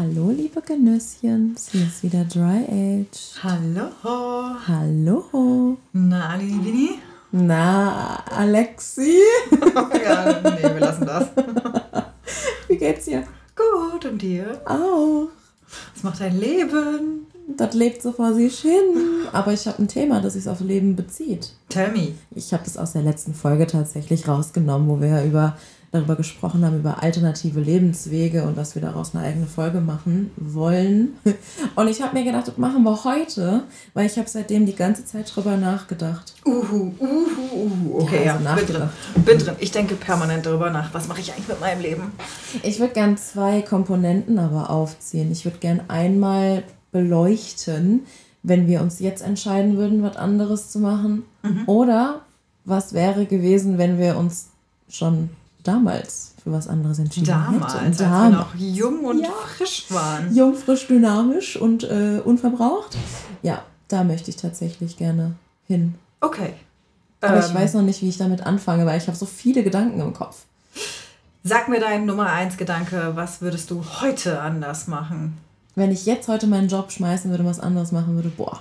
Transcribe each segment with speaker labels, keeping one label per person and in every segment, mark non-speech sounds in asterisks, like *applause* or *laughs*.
Speaker 1: Hallo, liebe Genüsschen, hier ist wieder Dry Age.
Speaker 2: Hallo.
Speaker 1: Hallo.
Speaker 2: Na, Ali Vini?
Speaker 1: Na, Alexi?
Speaker 2: ja, nee, wir lassen das.
Speaker 1: Wie geht's dir?
Speaker 2: Gut, und dir?
Speaker 1: Auch.
Speaker 2: Was macht dein Leben?
Speaker 1: Das lebt so vor sich hin. Aber ich habe ein Thema, das sich aufs Leben bezieht.
Speaker 2: Tell me.
Speaker 1: Ich habe das aus der letzten Folge tatsächlich rausgenommen, wo wir ja über darüber gesprochen haben, über alternative Lebenswege und dass wir daraus eine eigene Folge machen wollen. *laughs* Und ich habe mir gedacht, das machen wir heute, weil ich habe seitdem die ganze Zeit drüber nachgedacht.
Speaker 2: Uhu, uhu, uhu. Okay, ja,
Speaker 1: Ja, also
Speaker 2: bin drin. Bin drin. Ich denke permanent darüber nach. Was mache ich eigentlich mit meinem Leben?
Speaker 1: Ich würde gern zwei Komponenten aber aufziehen. Ich würde gern einmal beleuchten, wenn wir uns jetzt entscheiden würden, was anderes zu machen. Oder was wäre gewesen, wenn wir uns schon damals für was anderes entschieden
Speaker 2: Damals,
Speaker 1: hätten.
Speaker 2: als wir
Speaker 1: Damals.
Speaker 2: noch jung und
Speaker 1: Ja.
Speaker 2: frisch waren.
Speaker 1: Jung, frisch, dynamisch und äh, unverbraucht. Ja, da möchte ich tatsächlich gerne hin.
Speaker 2: Okay.
Speaker 1: Aber ich
Speaker 2: Ähm,
Speaker 1: weiß noch nicht, wie ich damit anfange, weil ich habe so viele Gedanken im Kopf.
Speaker 2: Sag mir deinen Nummer 1 Gedanke. Was würdest du heute anders machen?
Speaker 1: Wenn ich jetzt heute meinen Job schmeißen würde, was anderes machen würde, boah,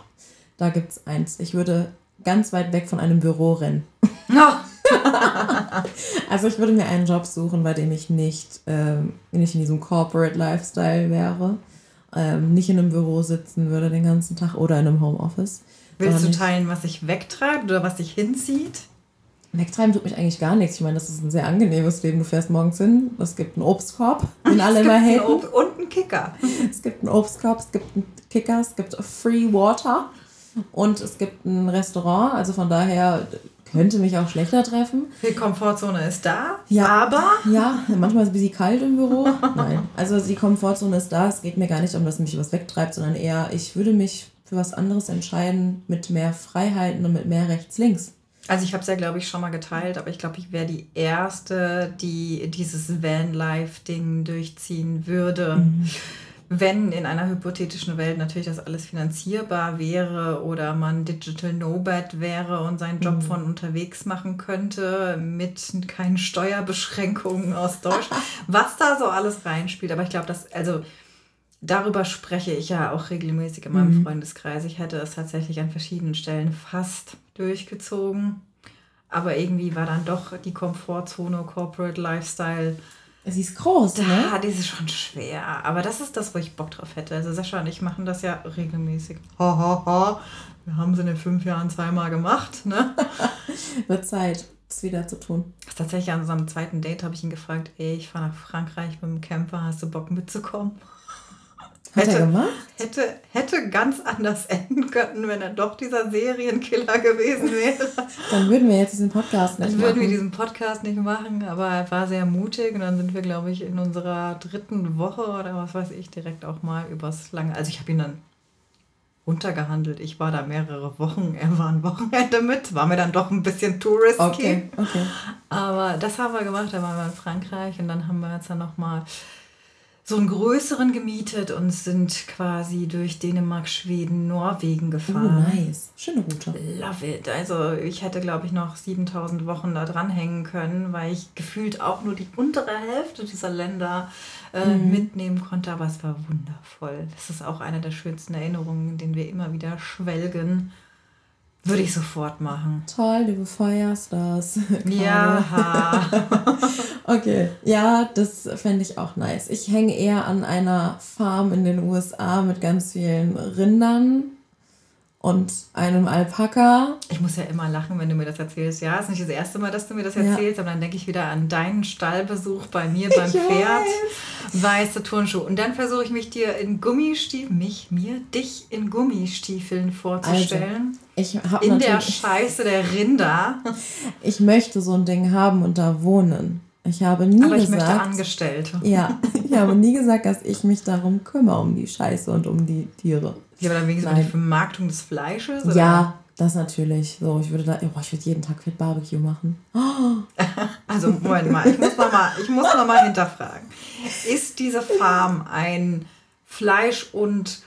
Speaker 1: da gibt's eins. Ich würde ganz weit weg von einem Büro rennen.
Speaker 2: Oh, *laughs*
Speaker 1: Also ich würde mir einen Job suchen, bei dem ich nicht, ähm, nicht in diesem Corporate Lifestyle wäre, ähm, nicht in einem Büro sitzen würde den ganzen Tag oder in einem Homeoffice.
Speaker 2: willst du teilen, was sich wegtreibt oder was sich hinzieht?
Speaker 1: Wegtreiben tut mich eigentlich gar nichts. Ich meine, das ist ein sehr angenehmes Leben. Du fährst morgens hin, es gibt einen Obstkorb, den *laughs* alle immer hätten.
Speaker 2: Und einen Kicker. *laughs*
Speaker 1: Es gibt einen Obstkorb, es gibt einen Kicker, es gibt Free Water und es gibt ein Restaurant. Also von daher könnte mich auch schlechter treffen.
Speaker 2: Die Komfortzone ist da,
Speaker 1: Ja.
Speaker 2: aber
Speaker 1: Ja, manchmal ist es ein bisschen kalt im Büro. Nein, also die Komfortzone ist da. Es geht mir gar nicht um, dass mich was wegtreibt, sondern eher, ich würde mich für was anderes entscheiden mit mehr Freiheiten und mit mehr rechts-links.
Speaker 2: Also ich habe es ja, glaube ich, schon mal geteilt, aber ich glaube, ich wäre die Erste, die dieses Van-Life-Ding durchziehen würde. Wenn in einer hypothetischen Welt natürlich das alles finanzierbar wäre oder man Digital Nomad wäre und seinen Job von unterwegs machen könnte mit keinen Steuerbeschränkungen aus Deutschland, *laughs* was da so alles reinspielt. Aber ich glaube, dass, also darüber spreche ich ja auch regelmäßig in meinem Freundeskreis. Ich hätte es tatsächlich an verschiedenen Stellen fast durchgezogen. Aber irgendwie war dann doch die Komfortzone, Corporate Lifestyle,
Speaker 1: Sie ist groß,
Speaker 2: da,
Speaker 1: ne?
Speaker 2: die ist schon schwer. Aber das ist das, wo ich Bock drauf hätte. Also Sascha und ich machen das ja regelmäßig. Ha, ha, ha. Wir haben es in den fünf Jahren zweimal gemacht. Ne? *laughs*
Speaker 1: Wird Zeit, es wieder zu tun.
Speaker 2: Tatsächlich an unserem zweiten Date habe ich ihn gefragt, ey, ich fahre nach Frankreich mit dem Camper, hast du Bock mitzukommen? Hätte-
Speaker 1: gemacht?
Speaker 2: Hätte, hätte ganz anders enden können, wenn er doch dieser Serienkiller gewesen wäre.
Speaker 1: Dann würden wir jetzt diesen Podcast nicht
Speaker 2: Dann würden wir
Speaker 1: machen.
Speaker 2: diesen Podcast nicht machen, aber er war sehr mutig und dann sind wir, glaube ich, in unserer dritten Woche oder was weiß ich, direkt auch mal übers lange. Also ich habe ihn dann runtergehandelt. Ich war da mehrere Wochen, er war ein Wochenende mit, war mir dann doch ein bisschen risky.
Speaker 1: Okay, okay.
Speaker 2: Aber das haben wir gemacht, da waren wir in Frankreich und dann haben wir jetzt dann nochmal so einen größeren gemietet und sind quasi durch Dänemark, Schweden, Norwegen
Speaker 1: Oh,
Speaker 2: gefahren.
Speaker 1: nice. Schöne Route.
Speaker 2: Love it. Also ich hätte, glaube ich, noch 7000 Wochen da dranhängen können, weil ich gefühlt auch nur die untere Hälfte dieser Länder äh, mitnehmen konnte. Aber es war wundervoll. Das ist auch eine der schönsten Erinnerungen, in denen wir immer wieder schwelgen. Würde ich sofort machen.
Speaker 1: Toll, du befeuerst das. *laughs*
Speaker 2: Ja. *laughs*
Speaker 1: Okay, ja, das fände ich auch nice. Ich hänge eher an einer Farm in den USA mit ganz vielen Rindern und einem Alpaka.
Speaker 2: Ich muss ja immer lachen, wenn du mir das erzählst. Ja, ist nicht das erste Mal, dass du mir das
Speaker 1: Ja.
Speaker 2: erzählst, aber dann denke ich wieder an deinen Stallbesuch bei mir beim
Speaker 1: Ich
Speaker 2: Pferd. Weiße Turnschuhe. Und dann versuche ich mich dir in Gummistiefeln, mich, mir, dich in Gummistiefeln vorzustellen.
Speaker 1: Ich habe
Speaker 2: in der Scheiße der Rinder. *laughs*
Speaker 1: ich möchte so ein Ding haben und da wohnen. Ich habe nie
Speaker 2: Aber ich möchte
Speaker 1: gesagt,
Speaker 2: Angestellte.
Speaker 1: ja, *laughs* ich habe nie gesagt, dass ich mich darum kümmere um die Scheiße und um die Tiere.
Speaker 2: Ja, aber dann um
Speaker 1: Nein.
Speaker 2: die Vermarktung des Fleisches? Oder?
Speaker 1: Ja, das natürlich. So, ich würde da, oh, ich würde jeden Tag Fit Barbecue machen. *laughs*
Speaker 2: Also, Moment mal, ich muss nochmal noch mal hinterfragen. Ist diese Farm ein Fleisch- und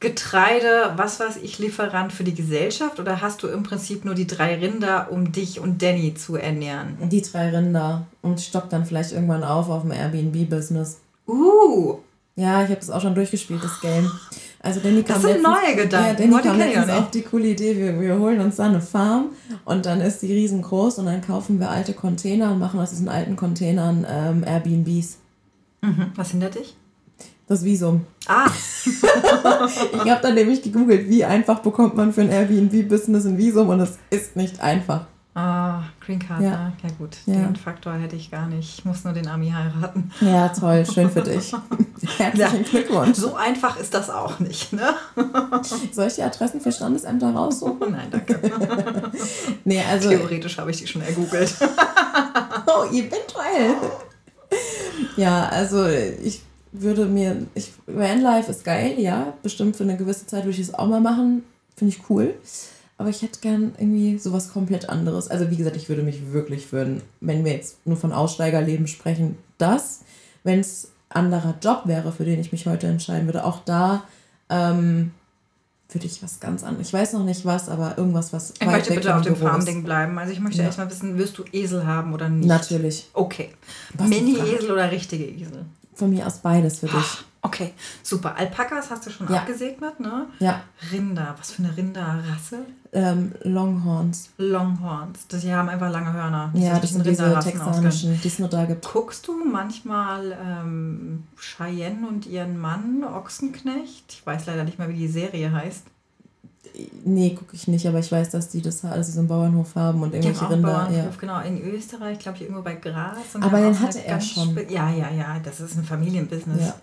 Speaker 2: Getreide, was weiß ich, Lieferant für die Gesellschaft oder hast du im Prinzip nur die drei Rinder, um dich und Danny zu ernähren?
Speaker 1: Die drei Rinder und stock dann vielleicht irgendwann auf auf dem Airbnb-Business.
Speaker 2: Uh,
Speaker 1: Ja, ich habe das auch schon durchgespielt, das Game. Also Danny kam das sind letztens, neue Gedanken. Ja, Danny kam letztens auf die coole Idee, wir, wir holen uns da eine Farm und dann ist die riesengroß und dann kaufen wir alte Container und machen aus diesen alten Containern ähm, Airbnbs.
Speaker 2: Mhm. Was hindert dich?
Speaker 1: Das Visum. Ah. *laughs* ich habe dann nämlich gegoogelt, wie einfach bekommt man für ein Airbnb-Business ein Visum und es ist nicht einfach.
Speaker 2: Ah, Green Card, ja, ne? ja gut. Ja. Den Faktor hätte ich gar nicht. Ich muss nur den Ami heiraten.
Speaker 1: Ja, toll, schön für dich. *laughs* Herzlichen
Speaker 2: ja. Glückwunsch. So einfach ist das auch nicht, ne? *laughs*
Speaker 1: Soll ich die Adressen für Standesämter raussuchen? *laughs*
Speaker 2: Nein, danke. nee, also Theoretisch habe ich die schon ergoogelt.
Speaker 1: oh, eventuell. Ja, also ich würde mir, ich, Vanlife ist geil, ja, bestimmt für eine gewisse Zeit würde ich es auch mal machen, finde ich cool. Aber ich hätte gern irgendwie sowas komplett anderes. Also wie gesagt, ich würde mich wirklich für, wenn wir jetzt nur von Aussteigerleben sprechen, das, wenn es anderer Job wäre, für den ich mich heute entscheiden würde, auch da ähm, würde ich was ganz anderes. Ich weiß noch nicht was, aber irgendwas, was.
Speaker 2: Ich möchte bitte auf dem Farmding bleiben. Also ich möchte ja. erstmal wissen, wirst du Esel haben oder nicht?
Speaker 1: Natürlich.
Speaker 2: Okay. Mini-Esel oder richtige Esel?
Speaker 1: Von mir aus beides für dich.
Speaker 2: Okay, super. Alpakas hast du schon ja. abgesegnet, ne?
Speaker 1: Ja.
Speaker 2: Rinder, was für eine Rinderrasse?
Speaker 1: Ähm, Longhorns.
Speaker 2: Longhorns. Die haben einfach lange Hörner.
Speaker 1: Das ja, das sind diese texanischen, die es nur da gibt.
Speaker 2: Guckst du manchmal ähm, Cheyenne und ihren Mann, Ochsenknecht? Ich weiß leider nicht mehr, wie die Serie heißt.
Speaker 1: Nee, gucke ich nicht, aber ich weiß, dass die das alles so einen Bauernhof haben und irgendwelche
Speaker 2: ja,
Speaker 1: Rinder.
Speaker 2: Bauernhof, ja. genau. In Österreich, glaube ich, irgendwo bei Gras.
Speaker 1: aber den hatte er schon.
Speaker 2: Ja, ja, ja, das ist ein Familienbusiness. Ja.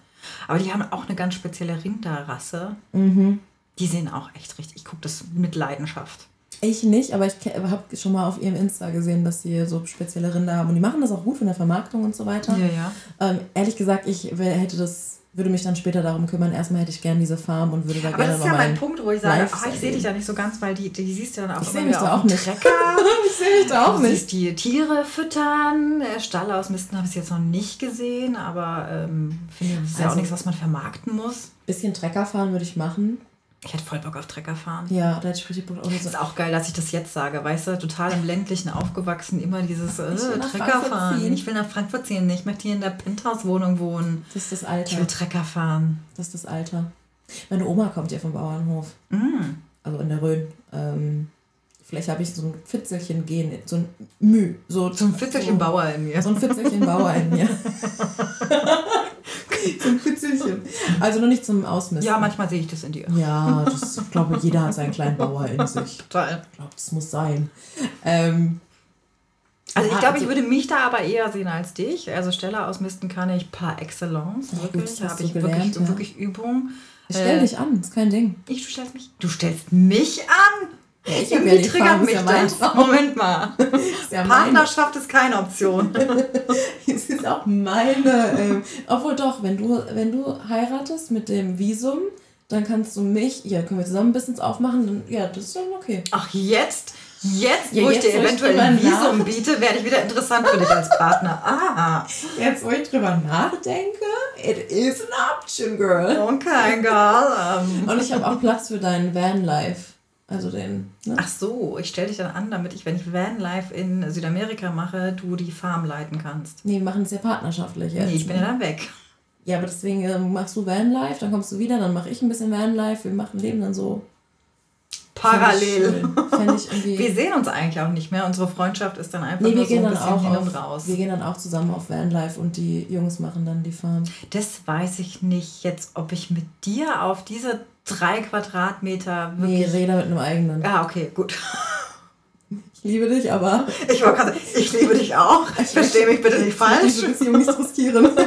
Speaker 2: Aber die haben auch eine ganz spezielle Rinderrasse.
Speaker 1: Mhm.
Speaker 2: Die sehen auch echt richtig. Ich gucke das mit Leidenschaft.
Speaker 1: Ich nicht, aber ich habe schon mal auf ihrem Insta gesehen, dass sie so spezielle Rinder haben. Und die machen das auch gut von der Vermarktung und so weiter.
Speaker 2: Ja, ja.
Speaker 1: Ähm, ehrlich gesagt, ich hätte das würde mich dann später darum kümmern. Erstmal hätte ich gerne diese Farm und würde da
Speaker 2: Aber
Speaker 1: gerne
Speaker 2: das ist ja mein Punkt, wo ich sage, ach, ich sehe dich da nicht so ganz, weil die, die siehst du dann auch ich immer wieder
Speaker 1: auf dem Trecker. *laughs*
Speaker 2: ich sehe mich da auch du nicht. Siehst die Tiere füttern, Stall ausmisten habe ich jetzt noch nicht gesehen, aber ähm, finde das ist also, ja auch also nichts, was man vermarkten muss.
Speaker 1: Bisschen Trecker fahren würde ich machen.
Speaker 2: Ich hätte voll Bock auf Trecker fahren.
Speaker 1: Ja, da hätte ich richtig Bock
Speaker 2: auf. Das ist auch geil, dass ich das jetzt sage. Weißt du, total im ländlichen aufgewachsen, immer dieses äh, Trecker fahren. Ziehen. Ich will nach Frankfurt ziehen. Ich möchte hier in der Penthouse-Wohnung wohnen.
Speaker 1: Das ist das Alter.
Speaker 2: Ich will Trecker fahren.
Speaker 1: Das ist das Alter. Meine Oma kommt ja vom Bauernhof.
Speaker 2: Mm.
Speaker 1: Also in der Rhön. Ähm, vielleicht habe ich so ein Fitzelchen gehen, so ein Müh. So,
Speaker 2: so ein Fitzelchen so, Bauer in mir.
Speaker 1: So ein Fitzelchen Bauer in mir. *laughs* *laughs* zum Fitzelchen. Also noch nicht zum Ausmisten.
Speaker 2: Ja, manchmal sehe ich das in dir.
Speaker 1: Ja, das, ich glaube, jeder hat seinen kleinen Bauer in sich. *laughs*
Speaker 2: Total.
Speaker 1: Ich glaube, das muss sein. Ähm,
Speaker 2: also ich glaube, also, ich würde mich da aber eher sehen als dich. Also Stelle ausmisten kann ich par excellence. Ja, wirklich. Habe ich gelernt, wirklich, ja. wirklich Übung.
Speaker 1: Stell äh, dich an, ist kein Ding.
Speaker 2: Ich, du stellst mich. Du stellst mich an? Ja, ich ja triggert mich ja das. *laughs* Moment mal. Ja Partnerschaft ist keine Option. *laughs*
Speaker 1: es ist auch meine. Ähm, obwohl doch, wenn du, wenn du heiratest mit dem Visum, dann kannst du mich, ja, können wir zusammen ein Business aufmachen, dann, ja, das ist dann okay.
Speaker 2: Ach, jetzt? Jetzt, ja, wo jetzt, ich dir eventuell ein Visum nach. biete, werde ich wieder interessant für dich als Partner. *laughs* Ah.
Speaker 1: Jetzt, wo ich drüber nachdenke, it is an option, girl.
Speaker 2: Okay, girl.
Speaker 1: Um. Und ich habe auch Platz für deinen Vanlife. Also den.
Speaker 2: Ne? Ach so, ich stelle dich dann an, damit ich, wenn ich Vanlife in Südamerika mache, du die Farm leiten kannst.
Speaker 1: Nee, wir machen es ja partnerschaftlich jetzt.
Speaker 2: Nee, ich bin ja dann weg.
Speaker 1: Ja, aber deswegen äh, machst du Vanlife, dann kommst du wieder, dann mache ich ein bisschen Vanlife, wir machen Leben dann so.
Speaker 2: Parallel. Ich, ich *laughs* wir sehen uns eigentlich auch nicht mehr. Unsere Freundschaft ist dann einfach nee, nur so ein bisschen
Speaker 1: auch hin und raus. Wir gehen dann auch zusammen auf Vanlife und die Jungs machen dann die Farm.
Speaker 2: Das weiß ich nicht jetzt, ob ich mit dir auf diese drei Quadratmeter
Speaker 1: wirklich. Nee, rede mit einem eigenen.
Speaker 2: Ah, okay, gut.
Speaker 1: Ich liebe dich, aber.
Speaker 2: Ich wollte gerade ich liebe dich auch. Ich verstehe mich bitte nicht falsch. Ich
Speaker 1: Beziehung nicht riskieren. *laughs*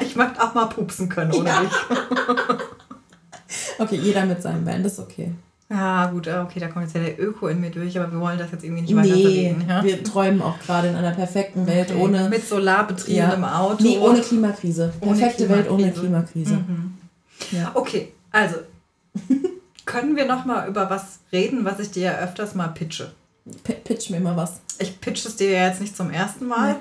Speaker 2: Ich möchte auch mal pupsen können, oder ja. nicht? *laughs*
Speaker 1: Okay, jeder mit seinem Band, ist okay.
Speaker 2: Ja, gut, äh, okay, da kommt jetzt ja der Öko in mir durch, aber wir wollen das jetzt irgendwie nicht weiter nee,
Speaker 1: Ja? Wir träumen auch gerade in einer perfekten Welt okay. ohne.
Speaker 2: Mit solarbetriebenem ja. Auto.
Speaker 1: Nee, ohne Klimakrise. Perfekte ohne Welt ohne Klimakrise. Mhm.
Speaker 2: Ja. Okay, also, *laughs* können wir noch mal über was reden, was ich dir ja öfters mal pitche?
Speaker 1: P pitch mir mal was.
Speaker 2: Ich pitche es dir ja jetzt nicht zum ersten Mal. Ja.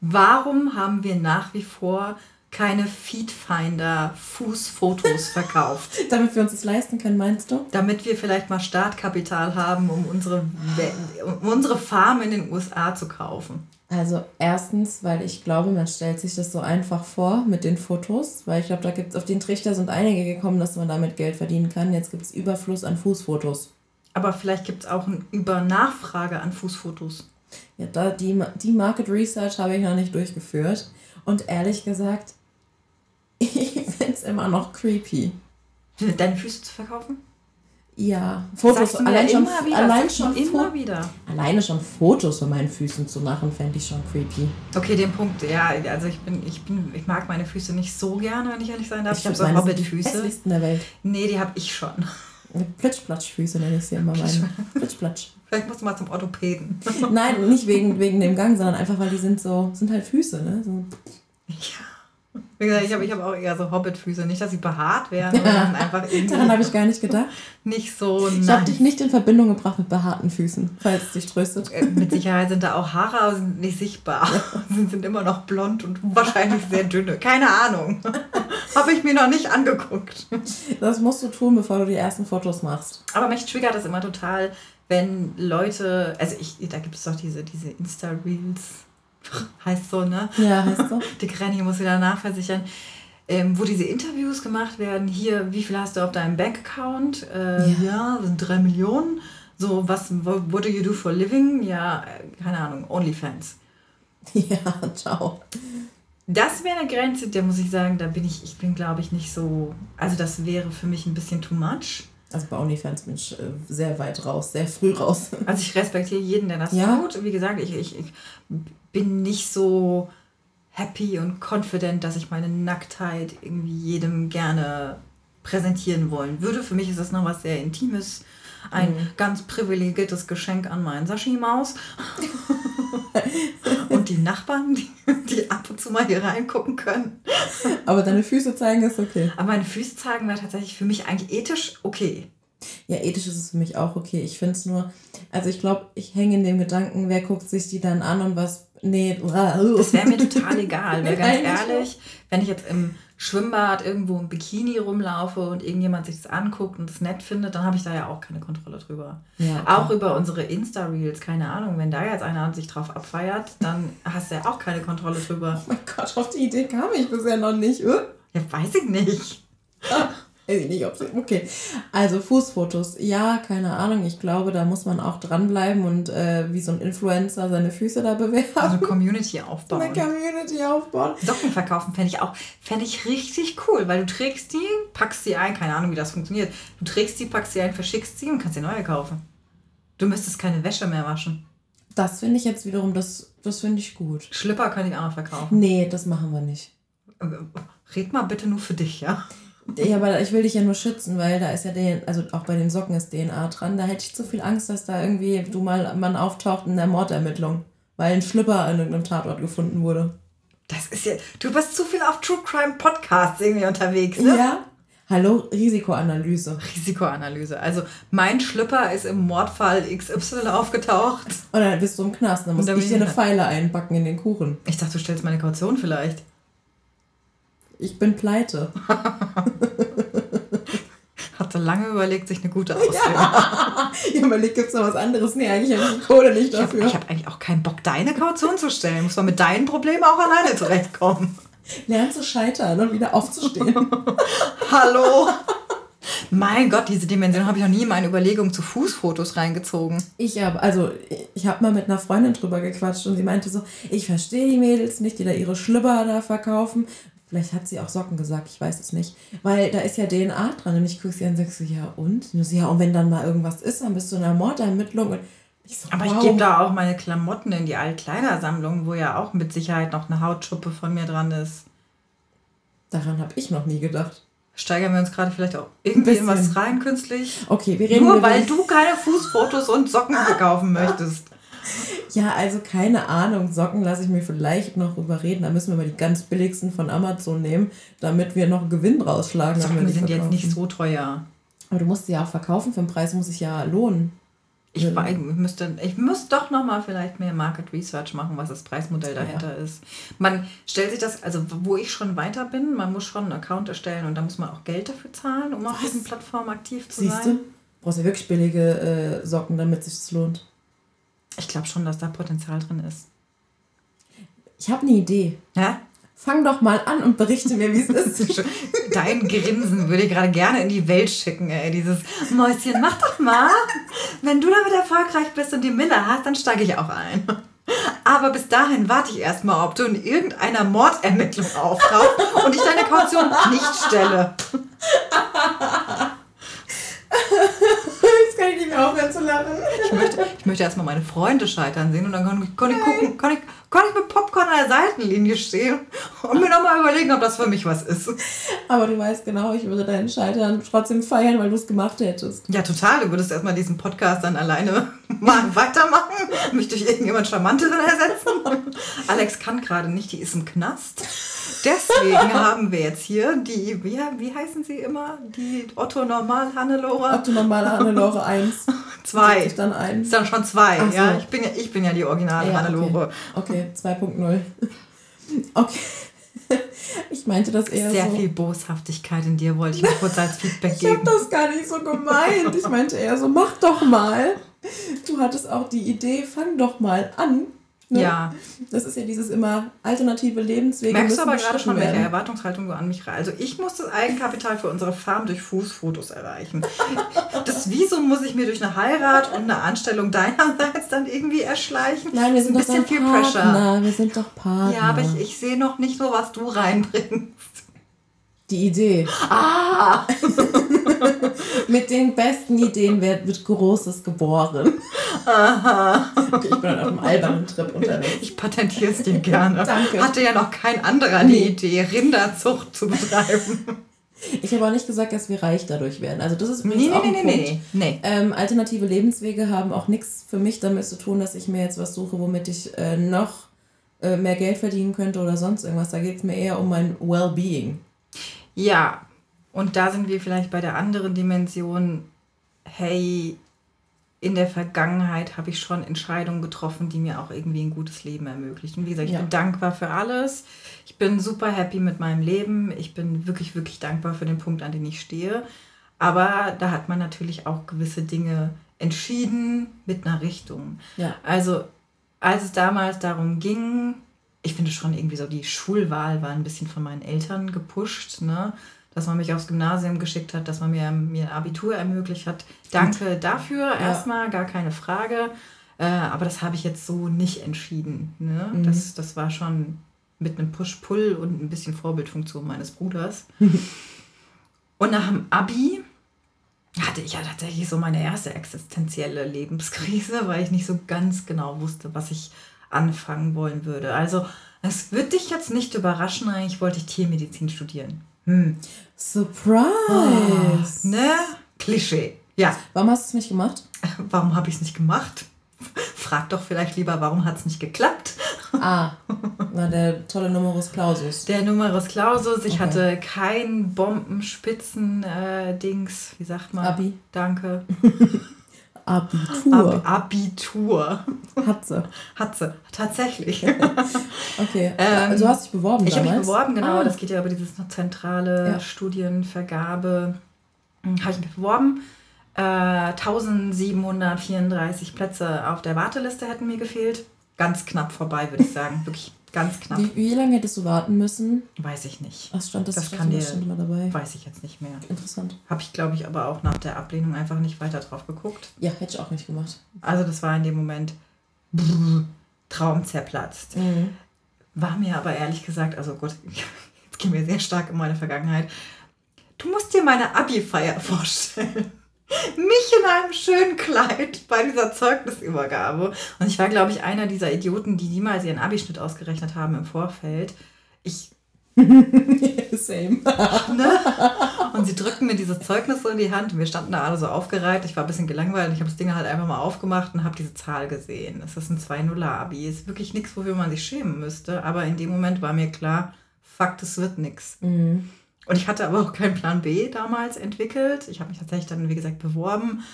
Speaker 2: Warum haben wir nach wie vor keine Feedfinder-Fußfotos verkauft. *laughs*
Speaker 1: Damit wir uns das leisten können, meinst du?
Speaker 2: Damit wir vielleicht mal Startkapital haben, um unsere, um unsere Farm in den USA zu kaufen.
Speaker 1: Also erstens, weil ich glaube, man stellt sich das so einfach vor mit den Fotos, weil ich glaube, da gibt es auf den Trichter sind einige gekommen, dass man damit Geld verdienen kann. Jetzt gibt es Überfluss an Fußfotos.
Speaker 2: Aber vielleicht gibt es auch eine Übernachfrage an Fußfotos.
Speaker 1: Ja, da die, die Market Research habe ich noch nicht durchgeführt. Und ehrlich gesagt, ich finde es immer noch creepy.
Speaker 2: Deine Füße zu verkaufen?
Speaker 1: Ja, Fotos,
Speaker 2: allein
Speaker 1: schon,
Speaker 2: wieder,
Speaker 1: allein schon
Speaker 2: immer wieder.
Speaker 1: Alleine schon Fotos von meinen Füßen zu machen, fände ich schon creepy.
Speaker 2: Okay, den Punkt, ja, also ich bin, ich bin, ich mag meine Füße nicht so gerne, wenn ich ehrlich sein darf. Ich, ich habe so Hobbit-Füße. der Welt. Nee, die habe ich schon.
Speaker 1: Plitschplatschfüße nenne ich sie immer meine. Plitschplatsch.
Speaker 2: Vielleicht musst du mal zum Orthopäden.
Speaker 1: Nein, nicht wegen, wegen dem Gang, sondern einfach, weil die sind so, sind halt Füße, ne? So.
Speaker 2: Ja. Wie gesagt, ich habe ich hab auch eher so Hobbit-Füße. Nicht, dass sie behaart wären, *laughs* sondern einfach
Speaker 1: irgendwie. Daran habe ich gar nicht gedacht.
Speaker 2: Nicht so.
Speaker 1: Ich habe dich nicht in Verbindung gebracht mit behaarten Füßen, falls es dich tröstet.
Speaker 2: Äh, mit Sicherheit sind da auch Haare, aber sind nicht sichtbar. *laughs* Sie sind immer noch blond und wahrscheinlich sehr dünne. Keine Ahnung. *laughs* habe ich mir noch nicht angeguckt.
Speaker 1: Das musst du tun, bevor du die ersten Fotos machst.
Speaker 2: Aber mich triggert das immer total, wenn Leute, also ich, da gibt es doch diese, diese Insta-Reels heißt so, ne?
Speaker 1: Ja, heißt so. *laughs*
Speaker 2: Die Granny muss wieder nachversichern. Ähm, wo diese Interviews gemacht werden, hier, wie viel hast du auf deinem Bankaccount? Äh, ja. ja, sind drei Millionen. So, was, what do you do for a living? Ja, äh, keine Ahnung, OnlyFans. *laughs*
Speaker 1: Ja, ciao.
Speaker 2: Das wäre eine Grenze, der muss ich sagen, da bin ich, ich bin glaube ich nicht so, also das wäre für mich ein bisschen too much.
Speaker 1: Also bei OnlyFans bin ich äh, sehr weit raus, sehr früh raus.
Speaker 2: Also ich respektiere jeden, der das ja? tut. Wie gesagt, ich, ich, ich bin nicht so happy und confident, dass ich meine Nacktheit irgendwie jedem gerne präsentieren wollen würde. Für mich ist das noch was sehr Intimes. Ein mhm. ganz privilegiertes Geschenk an meinen Sashi-Maus. *laughs* und die Nachbarn, die, die, ab und zu mal hier reingucken können.
Speaker 1: Aber deine Füße zeigen ist okay.
Speaker 2: Aber meine Füße zeigen wäre tatsächlich für mich eigentlich ethisch okay.
Speaker 1: Ja, ethisch ist es für mich auch okay. Ich finde es nur, also ich glaube, ich hänge in dem Gedanken, wer guckt sich die dann an und was. Nee,
Speaker 2: das wäre mir total *laughs* egal. Weil ganz ehrlich, wenn ich jetzt im Schwimmbad irgendwo im Bikini rumlaufe und irgendjemand sich das anguckt und es nett findet, dann habe ich da ja auch keine Kontrolle drüber. Ja, okay. Auch über unsere Insta-Reels, keine Ahnung, wenn da jetzt einer sich drauf abfeiert, dann hast du ja auch keine Kontrolle drüber.
Speaker 1: Oh mein Gott, auf die Idee kam ich bisher noch nicht.
Speaker 2: Ja, weiß ich nicht.
Speaker 1: Weiß ich nicht, ob sie. *laughs* Okay. Also Fußfotos. Ja, keine Ahnung. Ich glaube, da muss man auch dranbleiben und äh, wie so ein Influencer seine Füße da bewerben. Also
Speaker 2: Community aufbauen.
Speaker 1: Eine Community aufbauen.
Speaker 2: Socken verkaufen fände ich auch, fände ich richtig cool, weil du trägst die, packst sie ein, keine Ahnung, wie das funktioniert. Du trägst die, packst sie ein, verschickst sie und kannst dir neue kaufen. Du müsstest keine Wäsche mehr waschen.
Speaker 1: Das finde ich jetzt wiederum, das, das finde ich gut.
Speaker 2: Schlipper kann ich auch noch verkaufen.
Speaker 1: Nee, das machen wir nicht.
Speaker 2: Red mal bitte nur für dich, ja?
Speaker 1: Ja, aber ich will dich ja nur schützen, weil da ist ja den, also auch bei den Socken ist DNA dran. Da hätte ich zu viel Angst, dass da irgendwie du mal man auftaucht in der Mordermittlung, weil ein Schlipper an irgendeinem Tatort gefunden wurde.
Speaker 2: Das ist ja, du bist zu viel auf True Crime Podcasts irgendwie unterwegs, ne?
Speaker 1: Ja. Hallo, Risikoanalyse.
Speaker 2: Risikoanalyse. Also mein Schlipper ist im Mordfall XY aufgetaucht.
Speaker 1: Und dann bist du im Knast, dann muss ich dir eine Pfeile einbacken in den Kuchen.
Speaker 2: Ich dachte, du stellst meine Kaution vielleicht.
Speaker 1: Ich bin pleite. *laughs*
Speaker 2: Hatte lange überlegt, sich eine gute Ausrede.
Speaker 1: Ja. ich *laughs* überlegt, gibt es noch was anderes? Nee, eigentlich habe ich Kohle nicht dafür.
Speaker 2: Ich habe hab eigentlich auch keinen Bock, deine Kaution zu stellen. Muss man mit deinen Problemen auch alleine zurechtkommen.
Speaker 1: Lern zu scheitern und wieder aufzustehen. *laughs*
Speaker 2: Hallo. Mein Gott, diese Dimension habe ich noch nie in meine Überlegungen zu Fußfotos reingezogen.
Speaker 1: Ich habe, also ich habe mal mit einer Freundin drüber gequatscht und sie meinte so, ich verstehe die Mädels nicht, die da ihre Schlüpper da verkaufen. Vielleicht hat sie auch Socken gesagt, ich weiß es nicht. Weil da ist ja DNA dran. Und ich gucke sie an und sage so, ja und? Und so, ja, und wenn dann mal irgendwas ist, dann bist du in einer Mordermittlung. Und
Speaker 2: ich so, Aber wow. ich gebe da auch meine Klamotten in die Altkleidersammlung, wo ja auch mit Sicherheit noch eine Hautschuppe von mir dran ist.
Speaker 1: Daran habe ich noch nie gedacht.
Speaker 2: Steigern wir uns gerade vielleicht auch irgendwie in was rein künstlich?
Speaker 1: Okay, wir reden
Speaker 2: Nur weil du keine Fußfotos und Socken verkaufen möchtest.
Speaker 1: Ja, also keine Ahnung. Socken lasse ich mir vielleicht noch überreden. Da müssen wir mal die ganz billigsten von Amazon nehmen, damit wir noch Gewinn rausschlagen.
Speaker 2: Socken sind jetzt nicht so teuer.
Speaker 1: Aber du musst sie ja auch verkaufen. Für den Preis muss ich ja lohnen.
Speaker 2: Ich, war, ich, müsste, ich muss doch noch mal vielleicht mehr Market Research machen, was das Preismodell dahinter ja. ist. Man stellt sich das, also wo ich schon weiter bin, man muss schon einen Account erstellen und da muss man auch Geld dafür zahlen, um was? auf diesen Plattformen aktiv zu Siehst sein. Du?
Speaker 1: Brauchst ja wirklich billige äh, Socken, damit es sich lohnt.
Speaker 2: Ich glaube schon, dass da Potenzial drin ist.
Speaker 1: Ich habe eine Idee. Ja? Fang doch mal an und berichte mir, wie es ist. *laughs*
Speaker 2: Dein Grinsen würde ich gerade gerne in die Welt schicken, ey. Dieses Mäuschen, mach doch mal. Wenn du damit erfolgreich bist und die Miller hast, dann steige ich auch ein. Aber bis dahin warte ich erstmal, ob du in irgendeiner Mordermittlung auftauchst und ich deine Kaution nicht stelle. *laughs*
Speaker 1: Kann ich nicht mehr aufhören zu lachen.
Speaker 2: Ich möchte, ich möchte erstmal meine Freunde scheitern sehen und dann kann, kann ich gucken, kann ich, kann ich mit Popcorn an der Seitenlinie stehen und mir nochmal überlegen, ob das für mich was ist.
Speaker 1: Aber du weißt genau, ich würde deinen Scheitern trotzdem feiern, weil du es gemacht hättest.
Speaker 2: Ja, total. Du würdest erstmal diesen Podcast dann alleine mal weitermachen, mich durch irgendjemand Charmanteren ersetzen. *laughs* Alex kann gerade nicht, die ist im Knast. Deswegen haben wir jetzt hier die, wie, wie heißen sie immer? Die Otto Normal Hannelore?
Speaker 1: Otto Normal Hannelore 1. *laughs*
Speaker 2: Zwei. Dann eins. Ist dann schon zwei. So. Ja, ich bin ja, ich bin ja die originale ja,
Speaker 1: Hannelore. Okay, okay *laughs* 2.0. Okay. Ich meinte das eher
Speaker 2: Sehr so. viel Boshaftigkeit in dir wollte ich mir kurz als Feedback *laughs*
Speaker 1: geben. Ich habe das gar nicht so gemeint. Ich meinte eher so, mach doch mal. Du hattest auch die Idee, fang doch mal an. Ne? Ja. Das ist ja dieses immer alternative Lebenswege. Merkst du aber
Speaker 2: gerade schon, welche Erwartungshaltung du an mich rein. Also ich muss das Eigenkapital für unsere Farm durch Fußfotos erreichen. Das Visum muss ich mir durch eine Heirat und eine Anstellung deinerseits dann irgendwie erschleichen. Nein, wir sind ein bisschen viel Partner. Pressure. Wir sind doch Partner. Ja, aber ich, ich sehe noch nicht so, was du reinbringst.
Speaker 1: Die Idee. Ah! *laughs* Mit den besten Ideen wird, Großes geboren. Aha. Okay, ich bin auf einem albernen Trip unterwegs.
Speaker 2: Ich patentiere es dir gerne. Danke. Hatte ja noch kein anderer eine Idee, Rinderzucht zu betreiben.
Speaker 1: Ich habe auch nicht gesagt, dass wir reich dadurch werden. Also das ist übrigens nee, auch nee, ein nee, Punkt. Nee, nee. Ähm, alternative Lebenswege haben auch nichts für mich damit zu tun, dass ich mir jetzt was suche, womit ich äh, noch äh, mehr Geld verdienen könnte oder sonst irgendwas. Da geht es mir eher um mein Well-Being.
Speaker 2: Ja, und da sind wir vielleicht bei der anderen Dimension, hey, in der Vergangenheit habe ich schon Entscheidungen getroffen, die mir auch irgendwie ein gutes Leben ermöglichen. Wie gesagt, ich ja. bin dankbar für alles. Ich bin super happy mit meinem Leben. Ich bin wirklich, wirklich dankbar für den Punkt, an dem ich stehe. Aber da hat man natürlich auch gewisse Dinge entschieden mit einer Richtung. Ja. Also, als es damals darum ging, ich finde schon irgendwie so, die Schulwahl war ein bisschen von meinen Eltern gepusht, ne? Dass man mich aufs Gymnasium geschickt hat, dass man mir, mir ein Abitur ermöglicht hat. Danke dafür, ja. erstmal, gar keine Frage. Äh, aber das habe ich jetzt so nicht entschieden. Ne? Mhm. Das, das war schon mit einem Push-Pull und ein bisschen Vorbildfunktion meines Bruders. *laughs* und nach dem Abi hatte ich ja tatsächlich so meine erste existenzielle Lebenskrise, weil ich nicht so ganz genau wusste, was ich anfangen wollen würde. Also es wird dich jetzt nicht überraschen, eigentlich wollte ich Tiermedizin studieren. Hm. Surprise! Oh, ne? Klischee. Ja.
Speaker 1: Warum hast du es nicht gemacht? *laughs*
Speaker 2: Warum habe ich es nicht gemacht? Frag doch vielleicht lieber, warum hat es nicht geklappt?
Speaker 1: Ah, *laughs* na, der tolle Numerus Clausus.
Speaker 2: Der Numerus Clausus. Ich okay. hatte kein Bombenspitzen-Dings. Äh, Wie sagt man? Abi. Danke. *laughs* Abitur. Ab Abitur. Hat sie. Hat sie, tatsächlich. *laughs* okay. Ähm, also hast dich beworben Ich habe mich beworben, genau. Ah. Das geht ja über diese zentrale ja. Studienvergabe. Hm, habe ich mich beworben. Äh, 1734 Plätze auf der Warteliste hätten mir gefehlt. Ganz knapp vorbei, würde ich sagen. Wirklich Ganz knapp.
Speaker 1: Wie, wie lange hättest du warten müssen?
Speaker 2: Weiß ich nicht. Was stand das? Das kann dir, stand immer dabei? Weiß ich jetzt nicht mehr. Interessant. Habe ich, glaube ich, aber auch nach der Ablehnung einfach nicht weiter drauf geguckt.
Speaker 1: Ja, hätte ich auch nicht gemacht.
Speaker 2: Also das war in dem Moment brr, Traum zerplatzt. Mhm. War mir aber ehrlich gesagt, also gut, *laughs* jetzt gehen wir sehr stark in meine Vergangenheit. Du musst dir meine Abi-Feier vorstellen mich in einem schönen Kleid bei dieser Zeugnisübergabe. Und ich war, glaube ich, einer dieser Idioten, die niemals ihren Abischnitt ausgerechnet haben im Vorfeld. Ich. *laughs* Same. ne? Und sie drückten mir dieses Zeugnis so in die Hand und wir standen da alle so aufgereiht. Ich war ein bisschen gelangweilt und ich habe das Ding halt einfach mal aufgemacht und habe diese Zahl gesehen. Es ist ein 2-0-Abi. Ist wirklich nichts, wofür man sich schämen müsste. Aber in dem Moment war mir klar, Fakt, es wird nichts. Mhm. Und ich hatte aber auch keinen Plan B damals entwickelt. Ich habe mich tatsächlich dann, wie gesagt, beworben.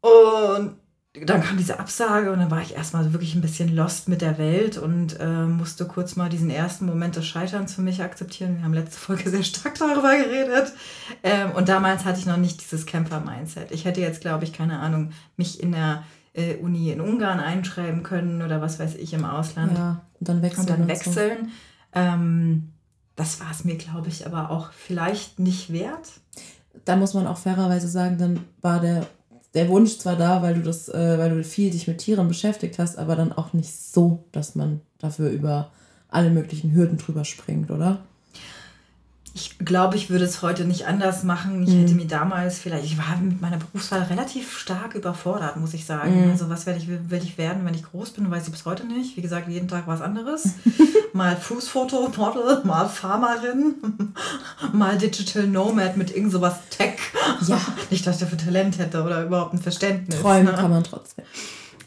Speaker 2: Und dann kam diese Absage und dann war ich erstmal wirklich ein bisschen lost mit der Welt und äh, musste kurz mal diesen ersten Moment des Scheiterns für mich akzeptieren. Wir haben letzte Folge sehr stark darüber geredet. Ähm, und damals hatte ich noch nicht dieses Kämpfer-Mindset. Ich hätte jetzt, glaube ich, keine Ahnung, mich in der äh, Uni in Ungarn einschreiben können oder was weiß ich im Ausland. Ja, und dann wechseln. Und dann wechseln. So. Ähm, das war es mir, glaube ich, aber auch vielleicht nicht wert.
Speaker 1: Da muss man auch fairerweise sagen, dann war der der Wunsch zwar da, weil du das, äh, weil du viel dich mit Tieren beschäftigt hast, aber dann auch nicht so, dass man dafür über alle möglichen Hürden drüber springt, oder?
Speaker 2: Ich glaube, ich würde es heute nicht anders machen. Ich mhm. hätte mir damals vielleicht, ich war mit meiner Berufswahl relativ stark überfordert, muss ich sagen. Mhm. Also was werde ich, will ich werden, wenn ich groß bin, weiß ich bis heute nicht. Wie gesagt, jeden Tag was anderes. *laughs* mal Fußfoto, Model, mal Farmerin, *laughs* mal Digital Nomad mit irgend sowas Tech. Ja. *laughs* Nicht, dass ich dafür Talent hätte oder überhaupt ein Verständnis. Träumen ne? kann man trotzdem.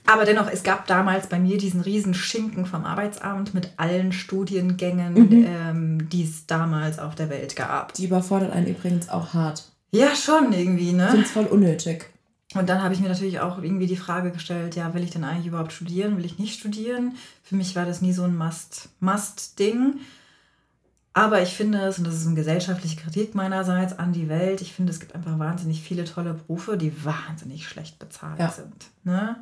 Speaker 2: Aber dennoch, es gab damals bei mir diesen riesen Schinken vom Arbeitsamt mit allen Studiengängen, mhm. ähm, die es damals auf der Welt gab.
Speaker 1: Die überfordert einen übrigens auch hart.
Speaker 2: Ja, schon irgendwie, ne?
Speaker 1: Es voll unnötig.
Speaker 2: Und dann habe ich mir natürlich auch irgendwie die Frage gestellt, ja, will ich denn eigentlich überhaupt studieren, will ich nicht studieren? Für mich war das nie so ein Must-Ding. Must aber ich finde es, und das ist eine gesellschaftliche Kritik meinerseits an die Welt, ich finde, es gibt einfach wahnsinnig viele tolle Berufe, die wahnsinnig schlecht bezahlt ja. sind. Ne?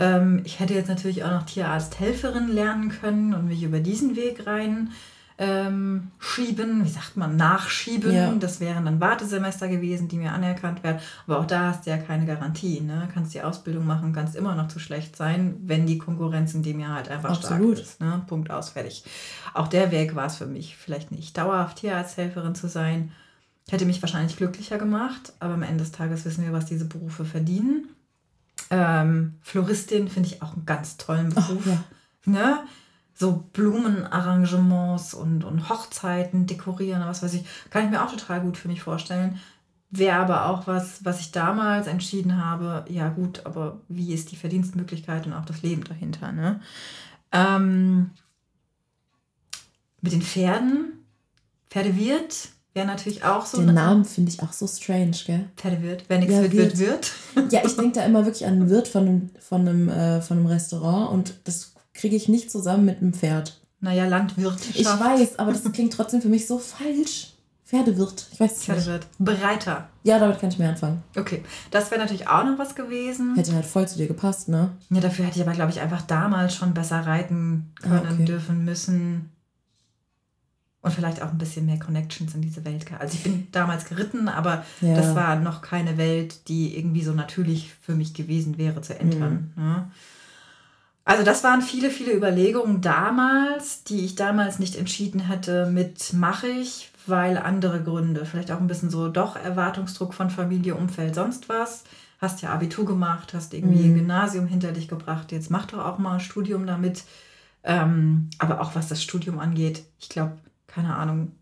Speaker 2: Ähm, ich hätte jetzt natürlich auch noch Tierarzthelferin lernen können und mich über diesen Weg rein ähm, schieben, wie sagt man, nachschieben. Ja. Das wären dann Wartesemester gewesen, die mir anerkannt werden. Aber auch da hast du ja keine Garantie. Ne? Kannst die Ausbildung machen, kannst immer noch zu schlecht sein, wenn die Konkurrenz in dem Jahr halt einfach Absolut. stark ist. Ne? Punkt aus, fertig. Auch der Weg war es für mich vielleicht nicht, dauerhaft Tierarzthelferin zu sein. Hätte mich wahrscheinlich glücklicher gemacht, aber am Ende des Tages wissen wir, was diese Berufe verdienen. Ähm, Floristin finde ich auch einen ganz tollen Beruf. Oh, ja. ne? So Blumenarrangements und, und Hochzeiten dekorieren, was weiß ich, kann ich mir auch total gut für mich vorstellen. Wäre aber auch was, was ich damals entschieden habe, ja gut, aber wie ist die Verdienstmöglichkeit und auch das Leben dahinter? Ne? Ähm, mit den Pferden, Pferdewirt, Wäre natürlich auch
Speaker 1: so. Den Namen finde ich auch so strange, gell?
Speaker 2: Pferdewirt. Wer nichts ja, wird, wird, wird.
Speaker 1: Ja, ich denke da immer wirklich an einen Wirt von einem, von einem, äh, von einem Restaurant und das kriege ich nicht zusammen mit einem Pferd.
Speaker 2: Naja, Landwirtschaft.
Speaker 1: Ich weiß, aber das klingt trotzdem für mich so falsch. Pferdewirt. Ich weiß es
Speaker 2: Pferdewirt. Nicht. Bereiter.
Speaker 1: Ja, damit kann ich mehr anfangen.
Speaker 2: Okay. Das wäre natürlich auch noch was gewesen.
Speaker 1: Hätte halt voll zu dir gepasst, ne?
Speaker 2: Ja, dafür hätte ich aber, glaube ich, einfach damals schon besser reiten ah, können, ah, okay. dürfen, müssen und vielleicht auch ein bisschen mehr Connections in diese Welt. Also ich bin damals geritten, aber ja. das war noch keine Welt, die irgendwie so natürlich für mich gewesen wäre zu entern. Mhm. Ne? Also das waren viele, viele Überlegungen damals, die ich damals nicht entschieden hätte mit mache ich, weil andere Gründe, vielleicht auch ein bisschen so doch Erwartungsdruck von Familie, Umfeld, sonst was. Hast ja Abitur gemacht, hast irgendwie mhm. Gymnasium hinter dich gebracht, jetzt mach doch auch mal ein Studium damit. Ähm, aber auch was das Studium angeht, ich glaube, keine Ahnung,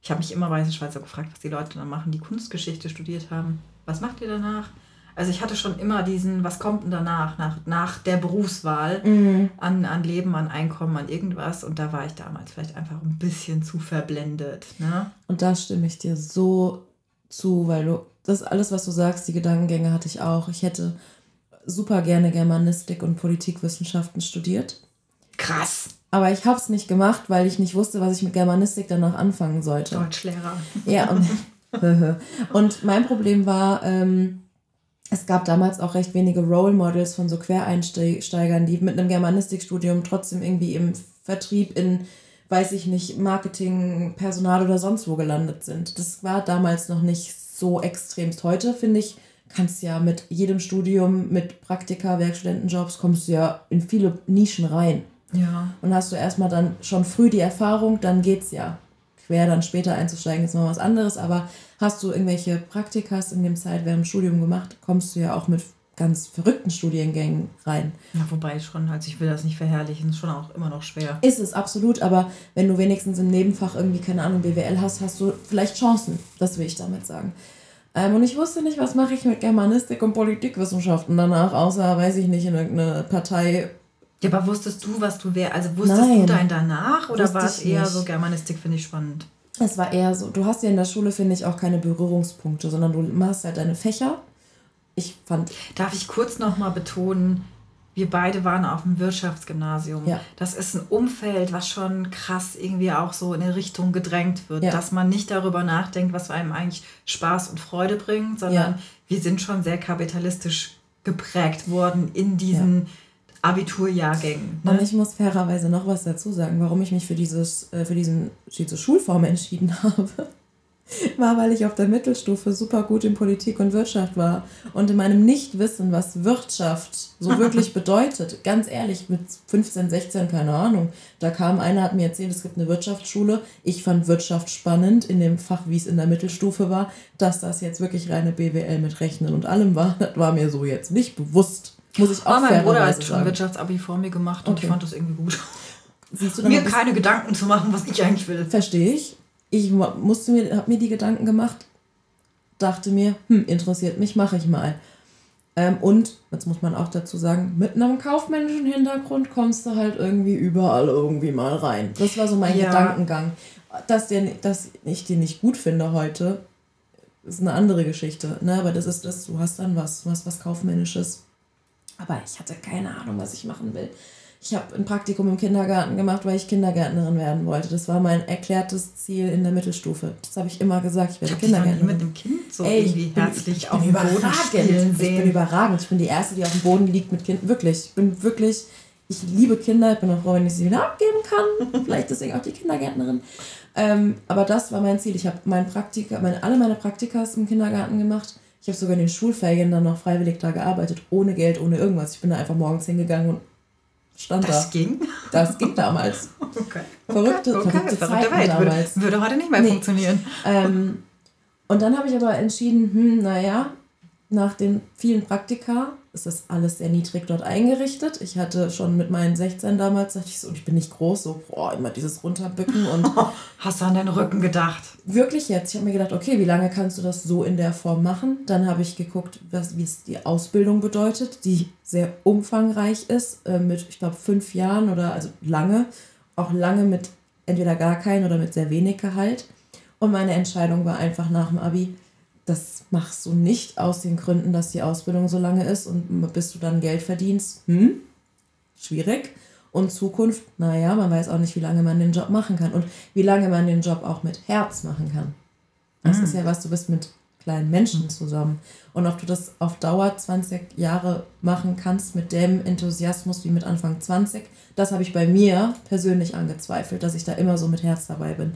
Speaker 2: ich habe mich immer weiße Schweizer gefragt, was die Leute dann machen, die Kunstgeschichte studiert haben. Was macht ihr danach? Also ich hatte schon immer diesen, was kommt denn danach, nach, nach der Berufswahl mhm. an, an Leben, an Einkommen, an irgendwas. Und da war ich damals vielleicht einfach ein bisschen zu verblendet. Ne?
Speaker 1: Und da stimme ich dir so zu, weil du, das alles, was du sagst, die Gedankengänge hatte ich auch. Ich hätte super gerne Germanistik und Politikwissenschaften studiert. Krass. Aber ich habe es nicht gemacht, weil ich nicht wusste, was ich mit Germanistik danach anfangen sollte. Deutschlehrer. Ja, und, *laughs* und mein Problem war, ähm, es gab damals auch recht wenige Role Models von so Quereinsteigern, die mit einem Germanistikstudium trotzdem irgendwie im Vertrieb in, weiß ich nicht, Marketing, Personal oder sonst wo gelandet sind. Das war damals noch nicht so extremst. Heute, finde ich, kannst ja mit jedem Studium, mit Praktika, Werkstudentenjobs, kommst du ja in viele Nischen rein. Ja. Und hast du erstmal dann schon früh die Erfahrung, dann geht's ja. Quer dann später einzusteigen ist noch was anderes, aber hast du irgendwelche Praktikas in dem Zeit während dem Studium gemacht, kommst du ja auch mit ganz verrückten Studiengängen rein.
Speaker 2: Ja, wobei schon, also ich will das nicht verherrlichen, ist schon auch immer noch schwer.
Speaker 1: Ist es absolut, aber wenn du wenigstens im Nebenfach irgendwie, keine Ahnung, BWL hast, hast du vielleicht Chancen. Das will ich damit sagen. Ähm, und ich wusste nicht, was mache ich mit Germanistik und Politikwissenschaften danach, außer, weiß ich nicht, in irgendeine Partei
Speaker 2: ja, aber wusstest du, was du wärst? Also wusstest Nein, du dein danach oder war es eher nicht. so Germanistik, finde ich spannend?
Speaker 1: Es war eher so, du hast ja in der Schule, finde ich, auch keine Berührungspunkte, sondern du machst halt deine Fächer. ich fand.
Speaker 2: Darf ich kurz noch mal betonen, wir beide waren auf dem Wirtschaftsgymnasium. Ja. Das ist ein Umfeld, was schon krass irgendwie auch so in eine Richtung gedrängt wird, ja. dass man nicht darüber nachdenkt, was einem eigentlich Spaß und Freude bringt, sondern ja. wir sind schon sehr kapitalistisch geprägt worden in diesen Abiturjahrgängen.
Speaker 1: Ne? Und ich muss fairerweise noch was dazu sagen, warum ich mich für, dieses, äh, für diesen, diese Schulform entschieden *laughs* habe war, weil ich auf der Mittelstufe super gut in Politik und Wirtschaft war. Und in meinem Nichtwissen, was Wirtschaft so *laughs* wirklich bedeutet, ganz ehrlich, mit 15, 16, keine Ahnung, da kam einer, hat mir erzählt, es gibt eine Wirtschaftsschule. Ich fand Wirtschaft spannend in dem Fach, wie es in der Mittelstufe war. Dass das jetzt wirklich reine BWL mit Rechnen und allem war, *laughs* das war mir so jetzt nicht bewusst. Muss ich auch
Speaker 2: oh, mein Bruder hat schon Wirtschaftsabi vor mir gemacht und okay. ich fand das irgendwie gut. mir keine Gedanken zu machen, was ich eigentlich will.
Speaker 1: Verstehe ich ich musste mir, habe mir die Gedanken gemacht, dachte mir, hm, interessiert mich, mache ich mal. Ähm, und, jetzt muss man auch dazu sagen, mit einem kaufmännischen Hintergrund kommst du halt irgendwie überall irgendwie mal rein. Das war so mein ja. Gedankengang. Dass, der, dass ich den nicht gut finde heute, ist eine andere Geschichte. Ne? Aber das ist das, du hast dann was, du hast was Kaufmännisches. Aber ich hatte keine Ahnung, was ich machen will. Ich habe ein Praktikum im Kindergarten gemacht, weil ich Kindergärtnerin werden wollte. Das war mein erklärtes Ziel in der Mittelstufe. Das habe ich immer gesagt, ich werde ich Kindergärtnerin. mit dem Kind so Ey, irgendwie bin, herzlich auf dem Boden spielen sehen. Ich bin überragend. Ich bin die Erste, die auf dem Boden liegt mit Kind. Wirklich. Ich bin wirklich, ich liebe Kinder. Ich bin auch froh, wenn ich sie wieder abgeben kann. *laughs* Vielleicht deswegen auch die Kindergärtnerin. Ähm, aber das war mein Ziel. Ich habe mein Praktika, meine, alle meine Praktikas im Kindergarten gemacht. Ich habe sogar in den Schulferien dann noch freiwillig da gearbeitet, ohne Geld, ohne irgendwas. Ich bin da einfach morgens hingegangen und stand das da. Das ging? Das ging damals. *laughs* Okay. Verrückte, okay. verrückte, verrückte Welt. Damals. Würde, würde, heute nicht mehr nee. funktionieren. Ähm, und dann habe ich aber entschieden, hm, naja, nach den vielen Praktika ist das alles sehr niedrig dort eingerichtet. Ich hatte schon mit meinen 16 damals, dachte ich so, ich bin nicht groß, so, boah, immer dieses Runterbücken und. *laughs*
Speaker 2: Hast du an deinen Rücken gedacht?
Speaker 1: Wirklich jetzt. Ich habe mir gedacht, okay, wie lange kannst du das so in der Form machen? Dann habe ich geguckt, was, wie es die Ausbildung bedeutet, die sehr umfangreich ist, äh, mit, ich glaube, fünf Jahren oder also lange, auch lange mit entweder gar kein oder mit sehr wenig Gehalt. Und meine Entscheidung war einfach nach dem Abi, das machst du nicht aus den Gründen, dass die Ausbildung so lange ist und bis du dann Geld verdienst, hm, schwierig. Und Zukunft, naja, man weiß auch nicht, wie lange man den Job machen kann und wie lange man den Job auch mit Herz machen kann. Das mhm. ist ja was, du bist mit kleinen Menschen zusammen. Und ob du das auf Dauer 20 Jahre machen kannst mit dem Enthusiasmus wie mit Anfang 20, das habe ich bei mir persönlich angezweifelt, dass ich da immer so mit Herz dabei bin.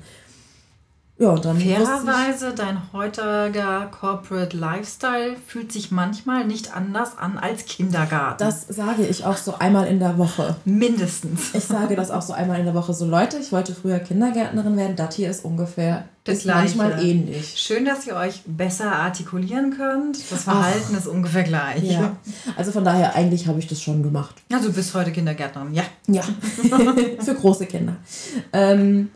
Speaker 2: Ja, dann Fairerweise, dein heutiger Corporate Lifestyle fühlt sich manchmal nicht anders an als Kindergarten.
Speaker 1: Das sage ich auch so einmal in der Woche.
Speaker 2: Mindestens.
Speaker 1: Ich sage das auch so einmal in der Woche. So Leute, ich wollte früher Kindergärtnerin werden. Das hier ist ungefähr das ist
Speaker 2: manchmal ähnlich. Schön, dass ihr euch besser artikulieren könnt. Das Verhalten Ach, ist ungefähr gleich.
Speaker 1: Ja. Also von daher, eigentlich habe ich das schon gemacht.
Speaker 2: Also du bist heute Kindergärtnerin, ja.
Speaker 1: Ja, *laughs* für große Kinder. Ähm,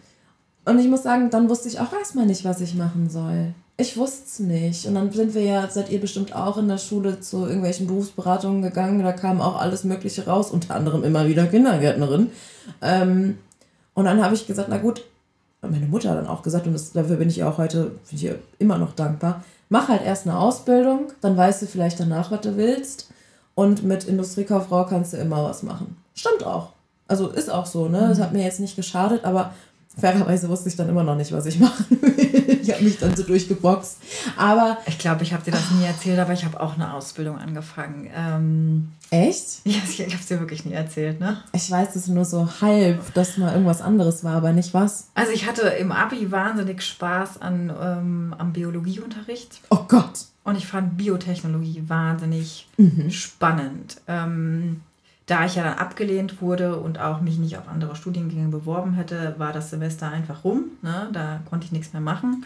Speaker 1: und ich muss sagen, dann wusste ich auch erstmal nicht, was ich machen soll. Ich wusste es nicht. Und dann sind wir ja, seid ihr bestimmt auch in der Schule zu irgendwelchen Berufsberatungen gegangen. Da kam auch alles Mögliche raus, unter anderem immer wieder Kindergärtnerin. Ähm, und dann habe ich gesagt, na gut, meine Mutter hat dann auch gesagt, und das, dafür bin ich auch heute ich immer noch dankbar, mach halt erst eine Ausbildung, dann weißt du vielleicht danach, was du willst. Und mit Industriekauffrau kannst du immer was machen. Stimmt auch. Also ist auch so, ne? Das hat mir jetzt nicht geschadet, aber Fairerweise wusste ich dann immer noch nicht, was ich machen will. *laughs* ich habe mich dann so durchgeboxt. Aber.
Speaker 2: Ich glaube, ich habe dir das nie erzählt, aber ich habe auch eine Ausbildung angefangen. Ähm,
Speaker 1: Echt?
Speaker 2: Ja, ich habe es dir wirklich nie erzählt, ne?
Speaker 1: Ich weiß es nur so halb, dass mal irgendwas anderes war, aber nicht was.
Speaker 2: Also ich hatte im Abi wahnsinnig Spaß an, ähm, am Biologieunterricht.
Speaker 1: Oh Gott.
Speaker 2: Und ich fand Biotechnologie wahnsinnig mhm. spannend. Ähm, da ich ja dann abgelehnt wurde und auch mich nicht auf andere Studiengänge beworben hätte, war das Semester einfach rum. Ne? Da konnte ich nichts mehr machen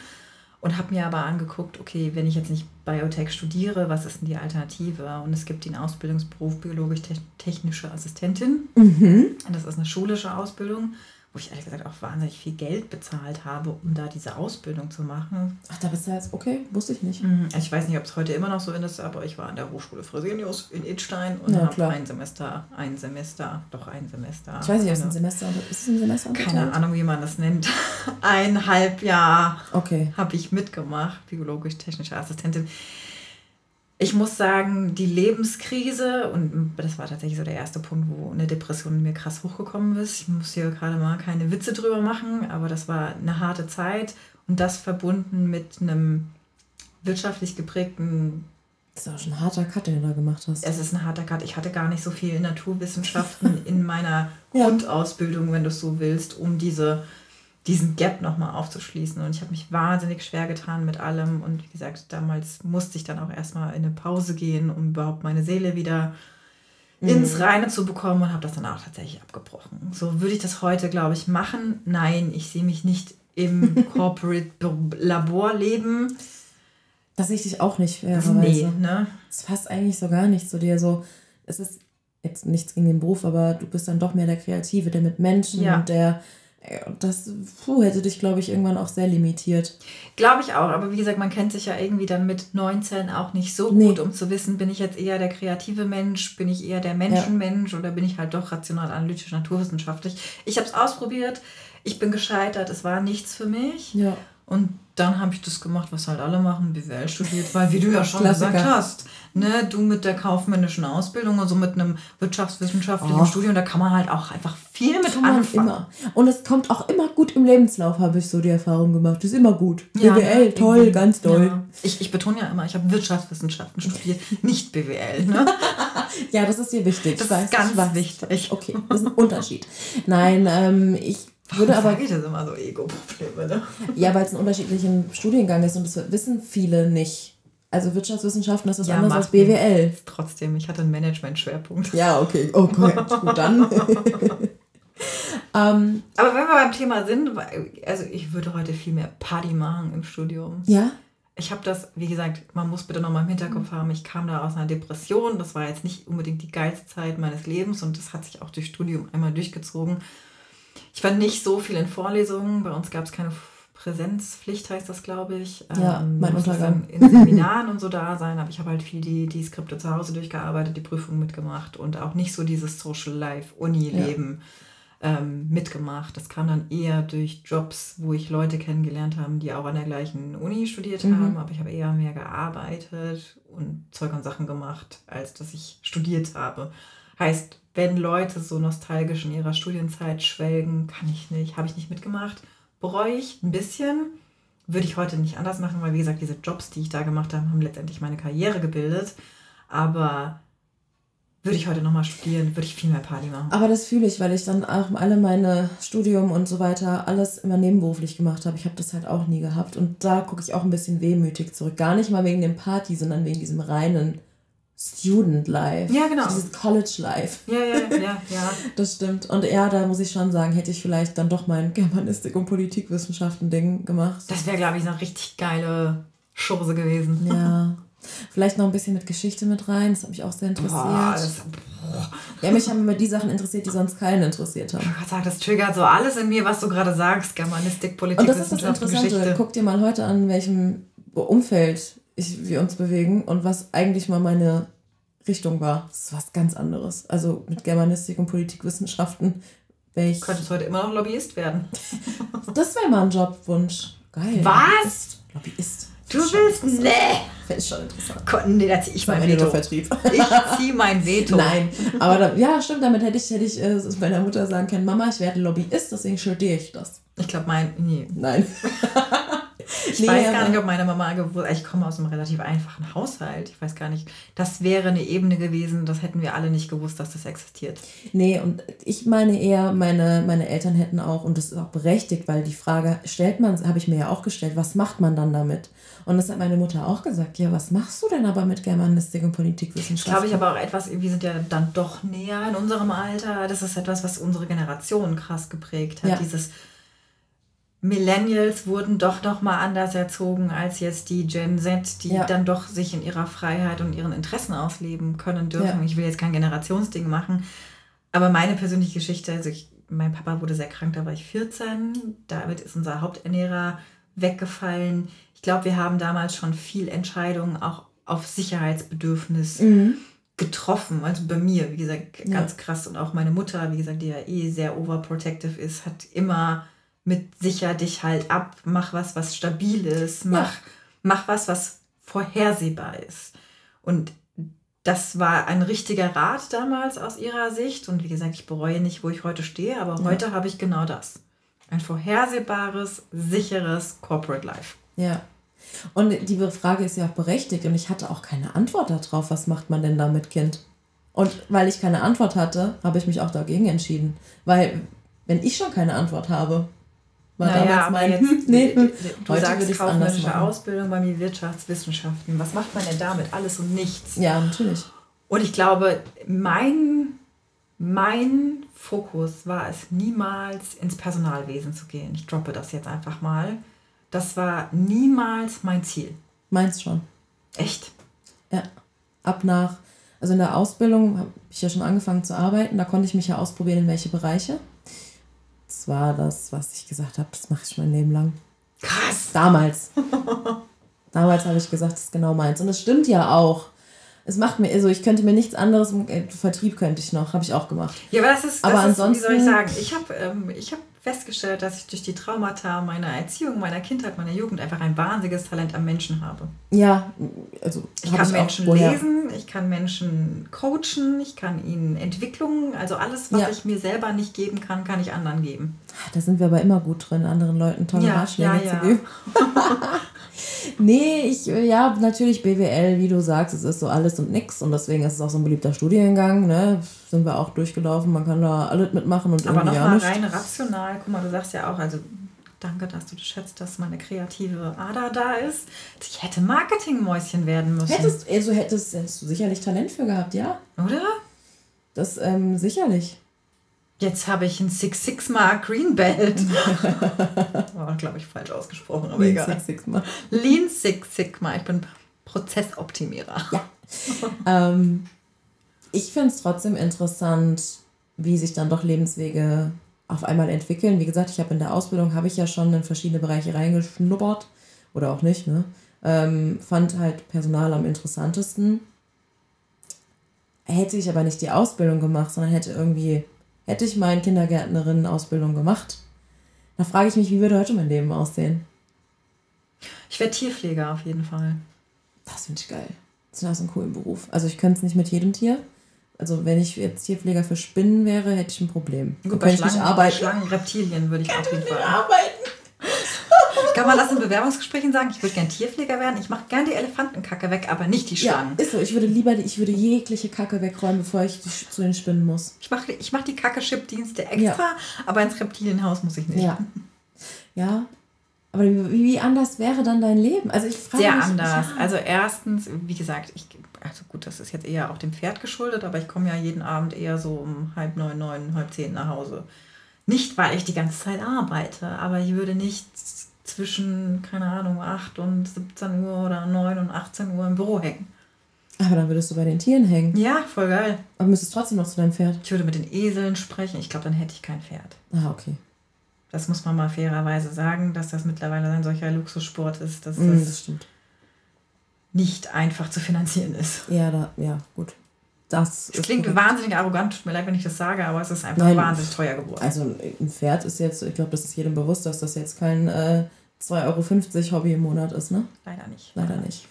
Speaker 2: und habe mir aber angeguckt, okay, wenn ich jetzt nicht Biotech studiere, was ist denn die Alternative? Und es gibt den Ausbildungsberuf biologisch-technische Assistentin. Mhm. Das ist eine schulische Ausbildung wo ich ehrlich gesagt auch wahnsinnig viel Geld bezahlt habe, um da diese Ausbildung zu machen.
Speaker 1: Ach, da bist du jetzt, okay, wusste ich nicht.
Speaker 2: Mhm. Ich weiß nicht, ob es heute immer noch so ist, aber ich war an der Hochschule Fresenius in Idstein und ja, habe ein Semester, ein Semester, doch ein Semester.
Speaker 1: Ich weiß nicht, ob es ein Semester ist. Es ein Semester
Speaker 2: Keine Ahnung, wie man das nennt. *laughs* ein halb Jahr okay. habe ich mitgemacht, biologisch-technische Assistentin. Ich muss sagen, die Lebenskrise, und das war tatsächlich so der erste Punkt, wo eine Depression mir krass hochgekommen ist. Ich muss hier gerade mal keine Witze drüber machen, aber das war eine harte Zeit und das verbunden mit einem wirtschaftlich geprägten
Speaker 1: das ist auch schon ein harter Cut, den du da gemacht hast.
Speaker 2: Es ist ein harter Cut. Ich hatte gar nicht so viel Naturwissenschaften in meiner. *laughs* Grundausbildung, wenn du es so willst, um diese, diesen Gap nochmal aufzuschließen. Und ich habe mich wahnsinnig schwer getan mit allem. Und wie gesagt, damals musste ich dann auch erstmal in eine Pause gehen, um überhaupt meine Seele wieder mhm. ins Reine zu bekommen und habe das dann auch tatsächlich abgebrochen. So würde ich das heute, glaube ich, machen. Nein, ich sehe mich nicht im *laughs* Corporate Labor leben.
Speaker 1: Das sehe ich dich auch nicht, fairerweise. Nee, ne? Es passt eigentlich so gar nicht zu dir. So, es ist jetzt nichts gegen den Beruf, aber du bist dann doch mehr der Kreative, der mit Menschen ja. und der das puh, hätte dich, glaube ich, irgendwann auch sehr limitiert.
Speaker 2: Glaube ich auch, aber wie gesagt, man kennt sich ja irgendwie dann mit 19 auch nicht so nee. gut, um zu wissen, bin ich jetzt eher der kreative Mensch, bin ich eher der Menschenmensch ja. oder bin ich halt doch rational, analytisch, naturwissenschaftlich. Ich habe es ausprobiert, ich bin gescheitert, es war nichts für mich. Ja. Und dann habe ich das gemacht, was halt alle machen, BWL studiert, weil wie du ja schon Klassiker. gesagt hast, ne, du mit der kaufmännischen Ausbildung und so mit einem wirtschaftswissenschaftlichen oh. Studium, da kann man halt auch einfach viel mit kann anfangen.
Speaker 1: Immer. Und es kommt auch immer gut im Lebenslauf, habe ich so die Erfahrung gemacht. Das ist immer gut. Ja, BWL, toll, ganz toll.
Speaker 2: Ja. Ich, ich betone ja immer, ich habe Wirtschaftswissenschaften studiert, *laughs* nicht BWL. Ne? *laughs*
Speaker 1: ja, das ist dir wichtig.
Speaker 2: Das ist ganz wichtig.
Speaker 1: Okay, das ist ein Unterschied. Nein, ähm, ich würde aber.
Speaker 2: Sag ich das immer so Ego-Probleme, ne?
Speaker 1: Ja, weil es ein unterschiedlicher Studiengang ist und das wissen viele nicht. Also Wirtschaftswissenschaften ist was ja, anderes als BWL.
Speaker 2: Trotzdem, ich hatte einen Management-Schwerpunkt.
Speaker 1: Ja, okay. Okay, *laughs* gut, dann. um, *laughs*
Speaker 2: ähm, aber wenn wir beim Thema sind, also ich würde heute viel mehr Party machen im Studium. Ja? Ich habe das, wie gesagt, man muss bitte nochmal im Hinterkopf haben, ich kam da aus einer Depression. Das war jetzt nicht unbedingt die geilste Zeit meines Lebens und das hat sich auch durch Studium einmal durchgezogen. Ich war nicht so viel in Vorlesungen. Bei uns gab es keine Präsenzpflicht, heißt das, glaube ich. Ja, ähm, mein Untergang. In Seminaren und so da sein, aber ich habe halt viel die, die Skripte zu Hause durchgearbeitet, die Prüfungen mitgemacht und auch nicht so dieses Social Life, Uni-Leben ja. ähm, mitgemacht. Das kam dann eher durch Jobs, wo ich Leute kennengelernt habe, die auch an der gleichen Uni studiert mhm. haben, aber ich habe eher mehr gearbeitet und Zeug und Sachen gemacht, als dass ich studiert habe. Heißt, wenn Leute so nostalgisch in ihrer Studienzeit schwelgen, kann ich nicht, habe ich nicht mitgemacht. Bereue ich ein bisschen, würde ich heute nicht anders machen, weil wie gesagt, diese Jobs, die ich da gemacht habe, haben letztendlich meine Karriere gebildet. Aber würde ich heute nochmal studieren, würde ich viel mehr Party machen.
Speaker 1: Aber das fühle ich, weil ich dann auch alle meine Studium und so weiter alles immer nebenberuflich gemacht habe. Ich habe das halt auch nie gehabt. Und da gucke ich auch ein bisschen wehmütig zurück. Gar nicht mal wegen dem Party, sondern wegen diesem reinen Student Life. Ja, genau. Dieses College Life.
Speaker 2: Ja, ja, ja, ja. *laughs*
Speaker 1: das stimmt. Und ja, da muss ich schon sagen, hätte ich vielleicht dann doch mein Germanistik- und Politikwissenschaften-Ding gemacht.
Speaker 2: Das wäre, glaube ich, eine richtig geile Chose gewesen.
Speaker 1: Ja. *laughs* Vielleicht noch ein bisschen mit Geschichte mit rein, das hat mich auch sehr interessiert. Boah, das, boah. Ja, mich haben immer die Sachen interessiert, die sonst keinen interessiert haben.
Speaker 2: Gott sei das triggert so alles in mir, was du gerade sagst. Germanistik, Politik, und das ist das
Speaker 1: Interessante. Geschichte. Guck dir mal heute an, in welchem Umfeld ich, wir uns bewegen und was eigentlich mal meine Richtung war. Das ist was ganz anderes. Also mit Germanistik und Politikwissenschaften
Speaker 2: wäre ich. Könntest heute immer noch Lobbyist werden. *laughs*
Speaker 1: das wäre mal ein Jobwunsch. Geil.
Speaker 2: Was?
Speaker 1: Lobbyist.
Speaker 2: Du willst? Nee.
Speaker 1: Fände ich schon interessant.
Speaker 2: Nee, da ziehe ich mein Veto. Vertrieb. Ich ziehe mein Veto.
Speaker 1: Nein, aber da, ja, stimmt, damit hätte ich, hätte ich äh, meiner Mutter sagen können, Mama, ich werde Lobbyist, deswegen studiere ich das.
Speaker 2: Ich glaube, mein, nee.
Speaker 1: Nein. *laughs*
Speaker 2: Ich nee, weiß gar nicht, ob meine Mama gewusst Ich komme aus einem relativ einfachen Haushalt. Ich weiß gar nicht. Das wäre eine Ebene gewesen, das hätten wir alle nicht gewusst, dass das existiert.
Speaker 1: Nee, und ich meine eher, meine, meine Eltern hätten auch, und das ist auch berechtigt, weil die Frage stellt man, habe ich mir ja auch gestellt, was macht man dann damit? Und das hat meine Mutter auch gesagt. Ja, was machst du denn aber mit Germanistik und Politikwissenschaft?
Speaker 2: Glaube ich aber auch etwas, wir sind ja dann doch näher in unserem Alter. Das ist etwas, was unsere Generation krass geprägt hat. Ja. Dieses Millennials wurden doch noch mal anders erzogen als jetzt die Gen Z, die ja. dann doch sich in ihrer Freiheit und ihren Interessen ausleben können dürfen. Ja. Ich will jetzt kein Generationsding machen, aber meine persönliche Geschichte, also ich, mein Papa wurde sehr krank, da war ich 14, damit ist unser Haupternährer weggefallen. Ich glaube, wir haben damals schon viel Entscheidungen auch auf Sicherheitsbedürfnis mhm. getroffen. Also bei mir, wie gesagt, ganz ja. krass. Und auch meine Mutter, wie gesagt, die ja eh sehr overprotective ist, hat immer mit sicher dich halt ab, mach was, was stabil ist, mach, ja. mach was, was vorhersehbar ist. Und das war ein richtiger Rat damals aus ihrer Sicht. Und wie gesagt, ich bereue nicht, wo ich heute stehe, aber ja. heute habe ich genau das. Ein vorhersehbares, sicheres Corporate Life.
Speaker 1: Ja. Und die Frage ist ja auch berechtigt und ich hatte auch keine Antwort darauf, was macht man denn da mit Kind? Und weil ich keine Antwort hatte, habe ich mich auch dagegen entschieden. Weil, wenn ich schon keine Antwort habe, war naja, damals mein, jetzt, *laughs*
Speaker 2: nee, du heute sagst kaufmännische Ausbildung bei mir Wirtschaftswissenschaften. Was macht man denn damit? Alles und nichts.
Speaker 1: Ja, natürlich.
Speaker 2: Und ich glaube, mein, mein Fokus war es, niemals ins Personalwesen zu gehen. Ich droppe das jetzt einfach mal. Das war niemals mein Ziel.
Speaker 1: Meins schon.
Speaker 2: Echt?
Speaker 1: Ja. Ab nach, also in der Ausbildung habe ich ja schon angefangen zu arbeiten. Da konnte ich mich ja ausprobieren, in welche Bereiche. Das war das, was ich gesagt habe, das mache ich mein Leben lang. Krass. Damals. *laughs* Damals habe ich gesagt, das ist genau meins. Und es stimmt ja auch. Es macht mir, also ich könnte mir nichts anderes, äh, Vertrieb könnte ich noch, habe ich auch gemacht. Ja, aber das ist,
Speaker 2: das aber ist, ansonsten, wie soll ich sagen, ich habe ähm, hab festgestellt, dass ich durch die Traumata meiner Erziehung, meiner Kindheit, meiner Jugend einfach ein wahnsinniges Talent am Menschen habe. Ja, also ich kann ich Menschen lesen, ich kann Menschen coachen, ich kann ihnen Entwicklungen, also alles, was ja. ich mir selber nicht geben kann, kann ich anderen geben.
Speaker 1: Da sind wir aber immer gut drin, anderen Leuten tolle ja, Ratschläge ja, zu geben. *laughs* nee, ich, ja, natürlich BWL, wie du sagst, es ist so alles und nix und deswegen ist es auch so ein beliebter Studiengang, ne? Sind wir auch durchgelaufen, man kann da alles mitmachen und
Speaker 2: Aber nochmal rein rational, guck mal, du sagst ja auch, also danke, dass du schätzt, dass meine kreative Ader da ist. Ich hätte Marketingmäuschen werden müssen.
Speaker 1: Hättest, also hättest, hättest du sicherlich Talent für gehabt, ja? Oder? Das ähm, sicherlich.
Speaker 2: Jetzt habe ich ein Six Sigma Green Belt. *laughs* War, glaube ich, falsch ausgesprochen, aber Lean egal. Six Sigma. Lean Six Sigma. Ich bin Prozessoptimierer. Ja.
Speaker 1: ähm, ich finde es trotzdem interessant, wie sich dann doch Lebenswege auf einmal entwickeln. Wie gesagt, ich habe in der Ausbildung, habe ich ja schon in verschiedene Bereiche reingeschnuppert. Oder auch nicht, ne? Ähm, fand halt Personal am interessantesten. Hätte ich aber nicht die Ausbildung gemacht, sondern hätte irgendwie hätte ich meine Kindergärtnerinnen-Ausbildung gemacht, da frage ich mich, wie würde heute mein Leben aussehen?
Speaker 2: Ich wäre Tierpfleger auf jeden Fall.
Speaker 1: Das finde ich geil. Das ist ein cooler Beruf. Also ich könnte es nicht mit jedem Tier. Also wenn ich jetzt Tierpfleger für Spinnen wäre, hätte ich ein Problem. Gut, bei Schlangen, ich nicht arbeiten. Schlangen, Reptilien würde ich auf jeden Fall
Speaker 2: arbeiten. Kann man das in Bewerbungsgesprächen sagen? Ich würde gerne Tierpfleger werden. Ich mache gerne die Elefantenkacke weg, aber nicht die Schlangen.
Speaker 1: Ja, ist so. Ich würde lieber ich würde jegliche Kacke wegräumen, bevor ich zu den Spinnen muss.
Speaker 2: Ich mache ich mach die Kacke-Chip-Dienste extra, ja. aber ins Reptilienhaus muss ich nicht.
Speaker 1: Ja. Ja. Aber wie, wie anders wäre dann dein Leben? Also ich
Speaker 2: frage Sehr mich, anders. Ja. Also erstens, wie gesagt, ich, also gut, das ist jetzt eher auch dem Pferd geschuldet, aber ich komme ja jeden Abend eher so um halb neun, neun, halb zehn nach Hause. Nicht, weil ich die ganze Zeit arbeite, aber ich würde nicht zwischen, keine Ahnung, 8 und 17 Uhr oder 9 und 18 Uhr im Büro hängen.
Speaker 1: Aber dann würdest du bei den Tieren hängen.
Speaker 2: Ja, voll geil.
Speaker 1: Aber müsstest trotzdem noch zu deinem Pferd.
Speaker 2: Ich würde mit den Eseln sprechen. Ich glaube, dann hätte ich kein Pferd.
Speaker 1: Ah, okay.
Speaker 2: Das muss man mal fairerweise sagen, dass das mittlerweile ein solcher Luxussport ist, dass
Speaker 1: mm, das, das stimmt.
Speaker 2: nicht einfach zu finanzieren ist.
Speaker 1: Ja, da, ja, gut. Das,
Speaker 2: das klingt korrekt. wahnsinnig arrogant, tut mir leid, wenn ich das sage, aber es ist einfach Nein, wahnsinnig teuer geworden.
Speaker 1: Also ein Pferd ist jetzt, ich glaube, das ist jedem bewusst, dass das jetzt kein äh, 2,50 Euro Hobby im Monat ist, ne?
Speaker 2: Leider nicht.
Speaker 1: Leider nicht.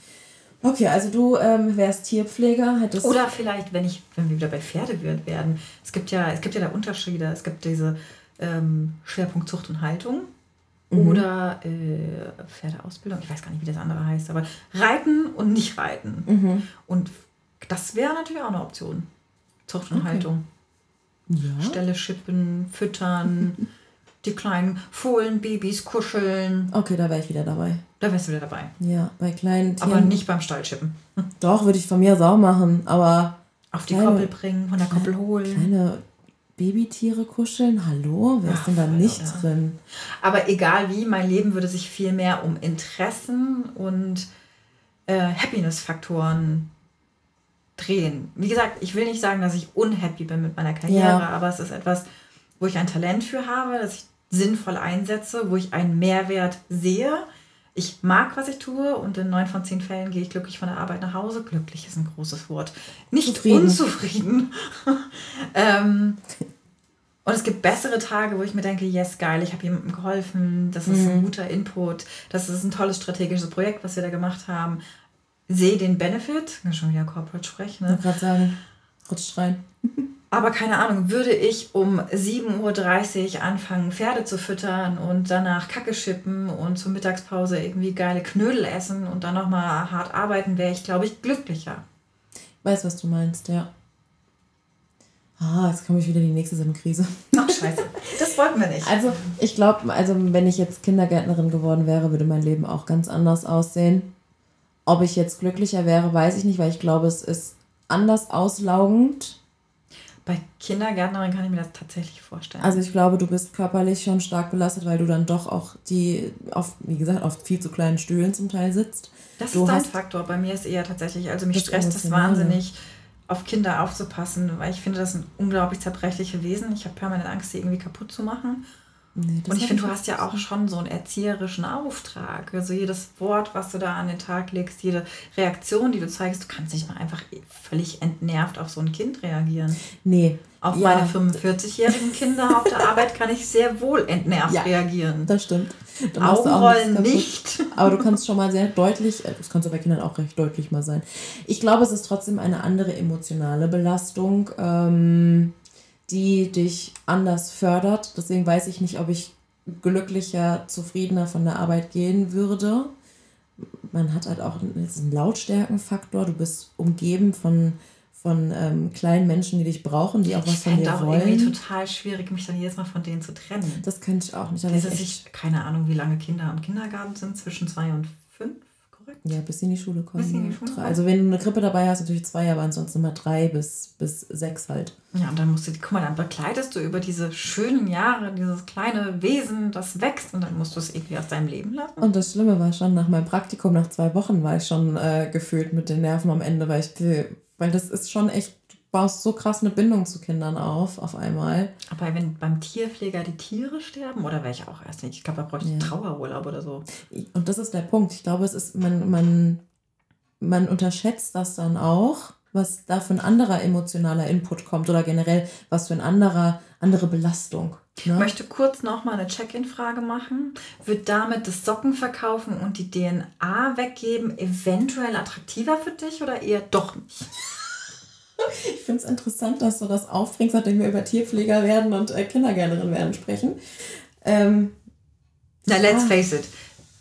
Speaker 1: Okay, also du ähm, wärst Tierpfleger, hättest.
Speaker 2: Oder vielleicht, wenn ich, wenn wir wieder bei Pferde werden, es gibt ja, es gibt ja da Unterschiede. Es gibt diese ähm, Schwerpunkt Zucht und Haltung mhm. oder äh, Pferdeausbildung, ich weiß gar nicht, wie das andere heißt, aber Reiten und nicht Reiten. Mhm. Und das wäre natürlich auch eine Option. Zucht und okay. Haltung. Ja. Stelle schippen, füttern. *laughs* die kleinen Fohlenbabys kuscheln.
Speaker 1: Okay, da wäre ich wieder dabei.
Speaker 2: Da wärst du wieder dabei.
Speaker 1: Ja, bei kleinen
Speaker 2: Tieren. Aber nicht beim Stallschippen. *laughs*
Speaker 1: Doch, würde ich von mir sau machen, aber.
Speaker 2: Auf die kleine, Koppel bringen, von der Koppel holen.
Speaker 1: Kleine Babytiere kuscheln, hallo? Wer ist denn da nicht oder? drin?
Speaker 2: Aber egal wie, mein Leben würde sich viel mehr um Interessen und äh, Happiness-Faktoren drehen. Wie gesagt, ich will nicht sagen, dass ich unhappy bin mit meiner Karriere, ja. aber es ist etwas, wo ich ein Talent für habe, das ich sinnvoll einsetze, wo ich einen Mehrwert sehe. Ich mag, was ich tue und in neun von zehn Fällen gehe ich glücklich von der Arbeit nach Hause. Glücklich ist ein großes Wort. Nicht Zufrieden. unzufrieden. *laughs* ähm, und es gibt bessere Tage, wo ich mir denke, yes, geil, ich habe jemandem geholfen, das ist mhm. ein guter Input, das ist ein tolles strategisches Projekt, was wir da gemacht haben. sehe den Benefit, schon wieder Corporate Sprech, ne?
Speaker 1: Ich gerade sagen, rutscht rein. *laughs*
Speaker 2: Aber keine Ahnung, würde ich um 7.30 Uhr anfangen, Pferde zu füttern und danach Kacke schippen und zur Mittagspause irgendwie geile Knödel essen und dann nochmal hart arbeiten, wäre ich, glaube ich, glücklicher.
Speaker 1: Weiß, was du meinst, ja. Ah, jetzt komme ich wieder in die nächste Sinnkrise.
Speaker 2: Ach, scheiße. Das wollten wir nicht.
Speaker 1: Also, ich glaube, also wenn ich jetzt Kindergärtnerin geworden wäre, würde mein Leben auch ganz anders aussehen. Ob ich jetzt glücklicher wäre, weiß ich nicht, weil ich glaube, es ist anders auslaugend
Speaker 2: bei Kindergärtnerin kann ich mir das tatsächlich vorstellen.
Speaker 1: Also ich glaube, du bist körperlich schon stark belastet, weil du dann doch auch die, auf, wie gesagt, auf viel zu kleinen Stühlen zum Teil sitzt.
Speaker 2: Das
Speaker 1: du
Speaker 2: ist ein Faktor. Bei mir ist eher tatsächlich, also mich stresst es wahnsinnig, auf Kinder aufzupassen, weil ich finde, das sind unglaublich zerbrechliche Wesen. Ich habe permanent Angst, sie irgendwie kaputt zu machen. Nee, und ich finde, du hast ja auch schon so einen erzieherischen Auftrag. Also jedes Wort, was du da an den Tag legst, jede Reaktion, die du zeigst, du kannst nicht mal einfach völlig entnervt auf so ein Kind reagieren. Nee. Auf ja. meine 45-jährigen Kinder auf der Arbeit kann ich sehr wohl entnervt ja, reagieren.
Speaker 1: Das stimmt. Augenrollen nicht. Aber du kannst schon mal sehr deutlich, äh, das kannst du bei Kindern auch recht deutlich mal sein. Ich glaube, es ist trotzdem eine andere emotionale Belastung. Ähm, die dich anders fördert. Deswegen weiß ich nicht, ob ich glücklicher, zufriedener von der Arbeit gehen würde. Man hat halt auch einen Lautstärkenfaktor. Du bist umgeben von, von ähm, kleinen Menschen, die dich brauchen, die auch was von dir
Speaker 2: auch wollen. irgendwie total schwierig, mich dann jedes Mal von denen zu trennen.
Speaker 1: Das könnte ich auch nicht.
Speaker 2: Dieses, ich, keine Ahnung, wie lange Kinder im Kindergarten sind, zwischen zwei und fünf
Speaker 1: korrekt? Ja, bis in die Schule kommen. Bis in die Schule Also wenn du eine Krippe dabei hast, natürlich zwei, aber ansonsten immer drei bis, bis sechs halt.
Speaker 2: Ja, und dann musst du, guck mal, dann begleitest du über diese schönen Jahre dieses kleine Wesen, das wächst und dann musst du es irgendwie aus deinem Leben lassen.
Speaker 1: Und das Schlimme war schon, nach meinem Praktikum, nach zwei Wochen war ich schon äh, gefühlt mit den Nerven am Ende, weil ich, weil das ist schon echt baust so krass eine Bindung zu Kindern auf, auf einmal.
Speaker 2: Aber wenn beim Tierpfleger die Tiere sterben, oder wäre ich auch erst nicht? Ich glaube, da bräuchte ich ja. Trauerurlaub oder so.
Speaker 1: Und das ist der Punkt. Ich glaube, es ist, man, man, man unterschätzt das dann auch, was da für ein anderer emotionaler Input kommt oder generell was für ein anderer, andere Belastung.
Speaker 2: Ne? Ich möchte kurz nochmal eine Check-in-Frage machen. Wird damit das Sockenverkaufen und die DNA weggeben eventuell attraktiver für dich oder eher doch nicht? *laughs*
Speaker 1: Ich finde es interessant, dass du das aufbringst, nachdem wir über Tierpfleger werden und äh, Kindergärtnerin werden sprechen. Ähm,
Speaker 2: Na, let's face it.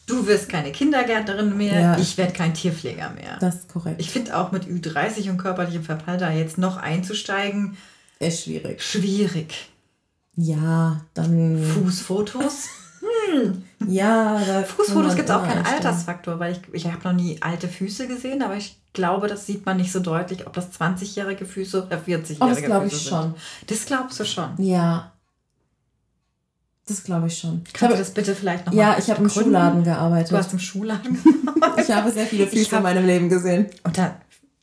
Speaker 2: Du wirst keine Kindergärtnerin mehr, ja, ich werde kein Tierpfleger mehr.
Speaker 1: Das ist korrekt.
Speaker 2: Ich finde auch mit Ü30 und körperlichem Verfall da jetzt noch einzusteigen.
Speaker 1: Ist schwierig.
Speaker 2: Schwierig.
Speaker 1: Ja, dann.
Speaker 2: Fußfotos? *laughs* hm.
Speaker 1: Ja, *laughs*
Speaker 2: Fußfotos gibt es auch keinen Altersfaktor, weil ich, ich habe noch nie alte Füße gesehen, aber ich glaube, das sieht man nicht so deutlich, ob das 20-jährige Füße oder 40-jährige Füße
Speaker 1: oh, das glaube ich sind. schon.
Speaker 2: Das glaubst du schon?
Speaker 1: Ja. Das glaube ich schon.
Speaker 2: Kannst du das bitte vielleicht
Speaker 1: nochmal Ja, ich habe im Schuhladen gearbeitet.
Speaker 2: Du hast im Schuhladen *laughs*
Speaker 1: Ich habe sehr viele Füße hab, in meinem Leben gesehen.
Speaker 2: Und dann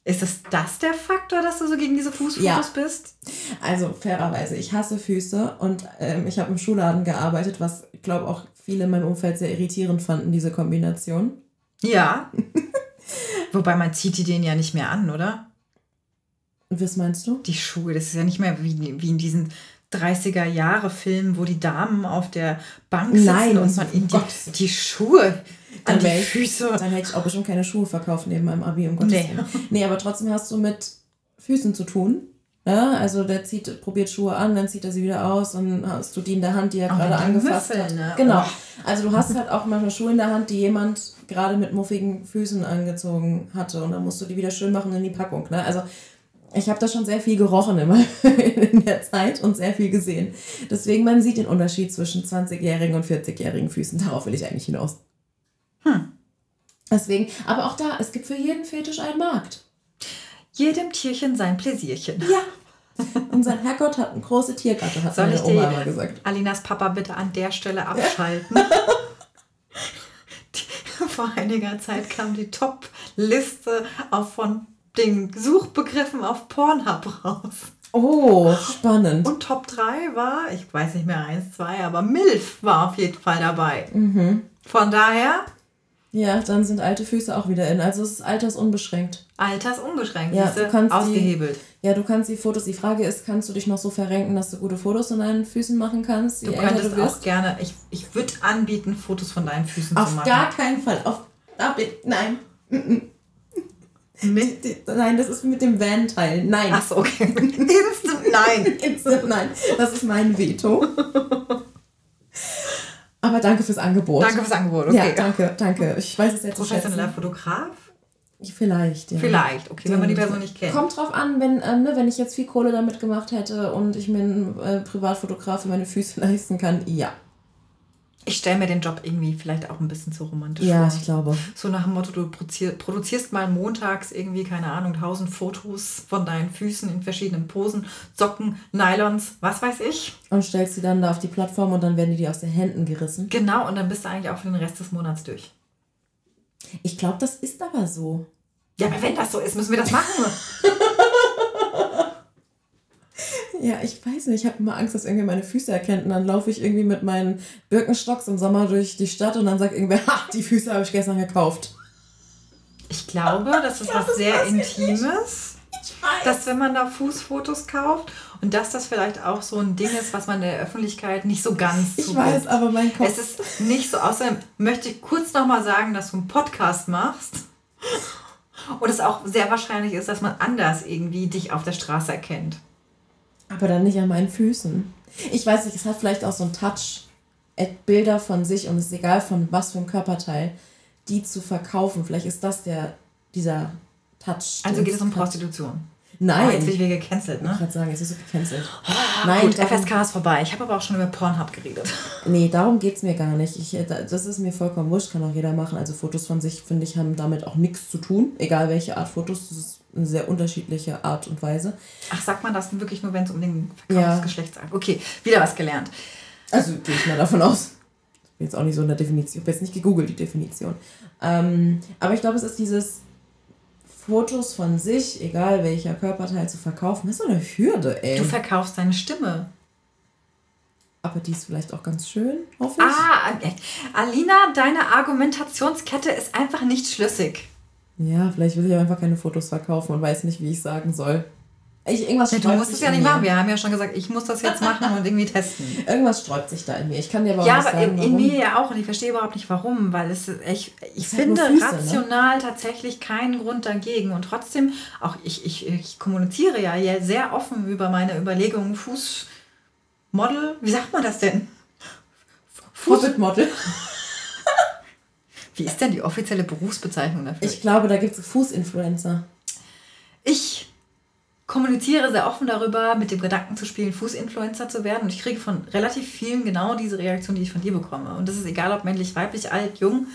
Speaker 2: ist es das der Faktor, dass du so gegen diese Fußfotos ja. bist?
Speaker 1: Also fairerweise, ich hasse Füße und ähm, ich habe im Schuhladen gearbeitet, was ich glaube auch viele in meinem Umfeld sehr irritierend fanden, diese Kombination.
Speaker 2: Ja. *laughs* Wobei man zieht die den ja nicht mehr an, oder?
Speaker 1: Was meinst du?
Speaker 2: Die Schuhe, das ist ja nicht mehr wie, wie in diesen 30er Jahre Filmen, wo die Damen auf der Bank sitzen Nein, und man in die, die Schuhe
Speaker 1: an die Füße. Dann hätte ich auch bestimmt keine Schuhe verkauft neben meinem Abi, um Gottes nee. Willen. Nee, aber trotzdem hast du mit Füßen zu tun. Ja, also der zieht, probiert Schuhe an, dann zieht er sie wieder aus und hast du die in der Hand, die er gerade angefasst Müffel, hat. Ne? Genau. Oh. Also du hast halt auch manchmal Schuhe in der Hand, die jemand gerade mit muffigen Füßen angezogen hatte und dann musst du die wieder schön machen in die Packung. Ne? Also ich habe da schon sehr viel gerochen immer *laughs* in der Zeit und sehr viel gesehen. Deswegen, man sieht den Unterschied zwischen 20-jährigen und 40-jährigen Füßen. Darauf will ich eigentlich hinaus. Hm. Deswegen, aber auch da, es gibt für jeden Fetisch einen Markt.
Speaker 2: Jedem Tierchen sein Pläsierchen.
Speaker 1: Ja. Unser Herrgott hat eine große Tiergatte, hat Soll meine
Speaker 2: Oma mal gesagt. Alinas Papa bitte an der Stelle abschalten. vor einiger Zeit kam die Top-Liste von den Suchbegriffen auf Pornhub raus.
Speaker 1: Oh, spannend.
Speaker 2: Und Top 3 war, ich weiß nicht mehr, 1, 2, aber MILF war auf jeden Fall dabei. Mhm. Von daher
Speaker 1: ja, dann sind alte Füße auch wieder in. Also es ist altersunbeschränkt.
Speaker 2: Altersunbeschränkt, ja, du kannst ausgehebelt.
Speaker 1: Die, ja, du kannst die Fotos, die Frage ist, kannst du dich noch so verrenken, dass du gute Fotos von deinen Füßen machen kannst?
Speaker 2: Du könntest du auch gerne, ich, ich würde anbieten, Fotos von deinen Füßen
Speaker 1: Auf zu machen. Auf gar keinen Fall. Auf, nein. Nee. Nein, das ist mit dem Van-Teil. Nein. Ach so, okay. *laughs* Instant nein. Instant nein. Das ist mein Veto. *laughs* Aber danke fürs Angebot. Danke fürs Angebot, okay. Ja, danke, danke. Ich weiß es jetzt
Speaker 2: Professioneller Fotograf?
Speaker 1: Vielleicht,
Speaker 2: ja. Vielleicht, okay, wenn man die Person nicht kennt.
Speaker 1: Kommt drauf an, wenn, ähm, ne, wenn ich jetzt viel Kohle damit gemacht hätte und ich mir einen äh, Privatfotograf für meine Füße *laughs* leisten kann, ja.
Speaker 2: Ich stelle mir den Job irgendwie vielleicht auch ein bisschen zu romantisch
Speaker 1: ja, vor. Ja, ich glaube.
Speaker 2: So nach dem Motto, du produzierst mal montags irgendwie, keine Ahnung, tausend Fotos von deinen Füßen in verschiedenen Posen, Socken, Nylons, was weiß ich.
Speaker 1: Und stellst sie dann da auf die Plattform und dann werden die dir aus den Händen gerissen.
Speaker 2: Genau, und dann bist du eigentlich auch für den Rest des Monats durch.
Speaker 1: Ich glaube, das ist aber so.
Speaker 2: Ja, aber wenn das so ist, müssen wir das machen. *laughs*
Speaker 1: ja, ich weiß nicht. Ich habe immer Angst, dass irgendwie meine Füße erkennt. Und dann laufe ich irgendwie mit meinen Birkenstocks im Sommer durch die Stadt und dann sagt irgendwer, *laughs* ha, die Füße habe ich gestern gekauft.
Speaker 2: Ich glaube, das ist was sehr Intimes. Dass wenn man da Fußfotos kauft und dass das vielleicht auch so ein Ding ist, was man in der Öffentlichkeit nicht so ganz Ich zugibt. weiß, aber mein Kopf... Es ist nicht so, außerdem möchte ich kurz nochmal sagen, dass du einen Podcast machst und es auch sehr wahrscheinlich ist, dass man anders irgendwie dich auf der Straße erkennt.
Speaker 1: Aber dann nicht an meinen Füßen. Ich weiß nicht, es hat vielleicht auch so einen Touch, Bilder von sich und es ist egal von was für einem Körperteil, die zu verkaufen. Vielleicht ist das der, dieser Touch.
Speaker 2: Also geht es um Prostitution. Nein. Oh, jetzt bin ich wieder gecancelt, ne? Ich gerade sagen, jetzt ist es gecancelt. Oh, Nein, gut, darum, FSK ist vorbei. Ich habe aber auch schon über Pornhub geredet. *laughs*
Speaker 1: Nee, darum geht es mir gar nicht. Ich, äh, das ist mir vollkommen wurscht, kann auch jeder machen. Also Fotos von sich, finde ich, haben damit auch nichts zu tun. Egal welche Art Fotos, das ist eine sehr unterschiedliche Art und Weise.
Speaker 2: Ach, sagt man das wirklich nur, wenn es um den Verkauf ja. des Geschlechts geht? Okay, wieder was gelernt.
Speaker 1: Also gehe ich mal davon aus. Ich bin jetzt auch nicht so in der Definition. Ich habe jetzt nicht gegoogelt, die Definition. Ähm, aber ich glaube, es ist dieses Fotos von sich, egal welcher Körperteil, zu verkaufen, das ist so eine Hürde, ey.
Speaker 2: Du verkaufst deine Stimme.
Speaker 1: Aber die ist vielleicht auch ganz schön, hoffe ich.
Speaker 2: Ah, Alina, deine Argumentationskette ist einfach nicht schlüssig.
Speaker 1: Ja, vielleicht will ich einfach keine Fotos verkaufen und weiß nicht, wie ich sagen soll. Ich, irgendwas
Speaker 2: ja, du musst es ja nicht machen. Wir haben ja schon gesagt, ich muss das jetzt machen und irgendwie testen. *laughs*
Speaker 1: Irgendwas sträubt sich da in mir. Ich kann dir
Speaker 2: aber ja, auch aber sagen, in, in mir ja auch. Und ich verstehe überhaupt nicht, warum. Weil es, ich, ich finde halt Füße, ne? rational ne? tatsächlich keinen Grund dagegen. Und trotzdem, auch ich, ich, ich kommuniziere ja sehr offen über meine Überlegungen. Fußmodel, wie sagt man das denn? Fußmodel. Wie ist denn die offizielle Berufsbezeichnung dafür?
Speaker 1: Ich glaube, da gibt es Fußinfluencer.
Speaker 2: Ich kommuniziere sehr offen darüber, mit dem Gedanken zu spielen, Fußinfluencer zu werden. Und ich kriege von relativ vielen genau diese Reaktion, die ich von dir bekomme. Und das ist egal, ob männlich, weiblich, alt, jung.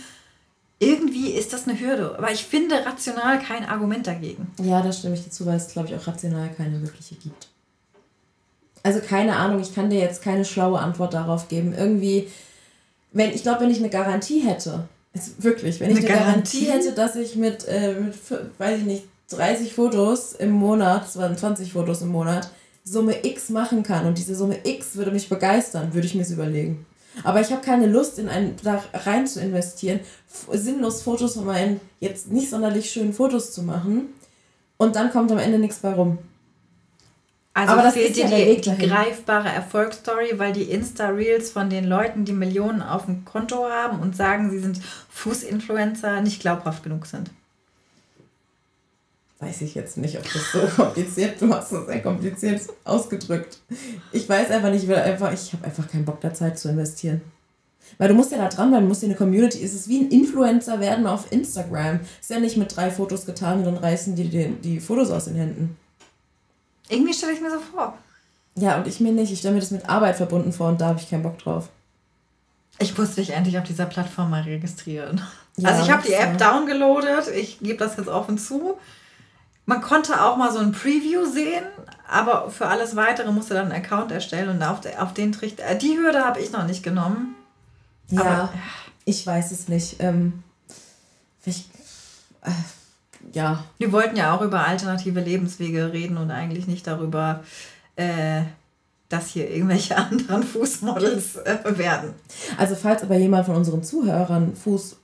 Speaker 2: Irgendwie ist das eine Hürde. Aber ich finde rational kein Argument dagegen.
Speaker 1: Ja, da stimme ich dir zu, weil es, glaube ich, auch rational keine wirkliche gibt. Also keine Ahnung, ich kann dir jetzt keine schlaue Antwort darauf geben. Irgendwie, wenn ich glaube, wenn ich eine Garantie hätte, ist wirklich, wenn ich eine, eine Garantie? Garantie hätte, dass ich mit, äh, mit, weiß ich nicht, 30 Fotos im Monat, 20 Fotos im Monat, Summe X machen kann und diese Summe X würde mich begeistern, würde ich mir es überlegen. Aber ich habe keine Lust, in einen, da rein zu investieren, sinnlos Fotos von meinen jetzt nicht sonderlich schönen Fotos zu machen und dann kommt am Ende nichts bei rum.
Speaker 2: Also Aber das fehlt dir ja die, greifbare Erfolgsstory, weil die Insta-Reels von den Leuten, die Millionen auf dem Konto haben und sagen, sie sind Fußinfluencer, nicht glaubhaft genug sind
Speaker 1: weiß ich jetzt nicht, ob das so *laughs* kompliziert, du hast es sehr kompliziert ausgedrückt. Ich weiß einfach nicht, ich will einfach, ich habe einfach keinen Bock da Zeit zu investieren. Weil du musst ja da dran bleiben, du musst ja eine Community, es ist wie ein Influencer werden auf Instagram. Ist ja nicht mit drei Fotos getan und dann reißen die die, die Fotos aus den Händen.
Speaker 2: Irgendwie stelle ich mir so vor.
Speaker 1: Ja, und ich mir nicht. Ich stelle mir das mit Arbeit verbunden vor und da habe ich keinen Bock drauf.
Speaker 2: Ich muss mich endlich auf dieser Plattform mal registrieren. Ja, also ich habe die App so. downgeloadet, ich gebe das jetzt offen zu. Man konnte auch mal so ein Preview sehen, aber für alles Weitere musste dann einen Account erstellen und auf, auf den Trichter. Äh, die Hürde habe ich noch nicht genommen.
Speaker 1: Ja, aber, ich weiß es nicht. Ähm, ich, äh, ja.
Speaker 2: Wir wollten ja auch über alternative Lebenswege reden und eigentlich nicht darüber, äh, dass hier irgendwelche *laughs* anderen Fußmodels äh, werden.
Speaker 1: Also falls aber jemand von unseren Zuhörern Fuß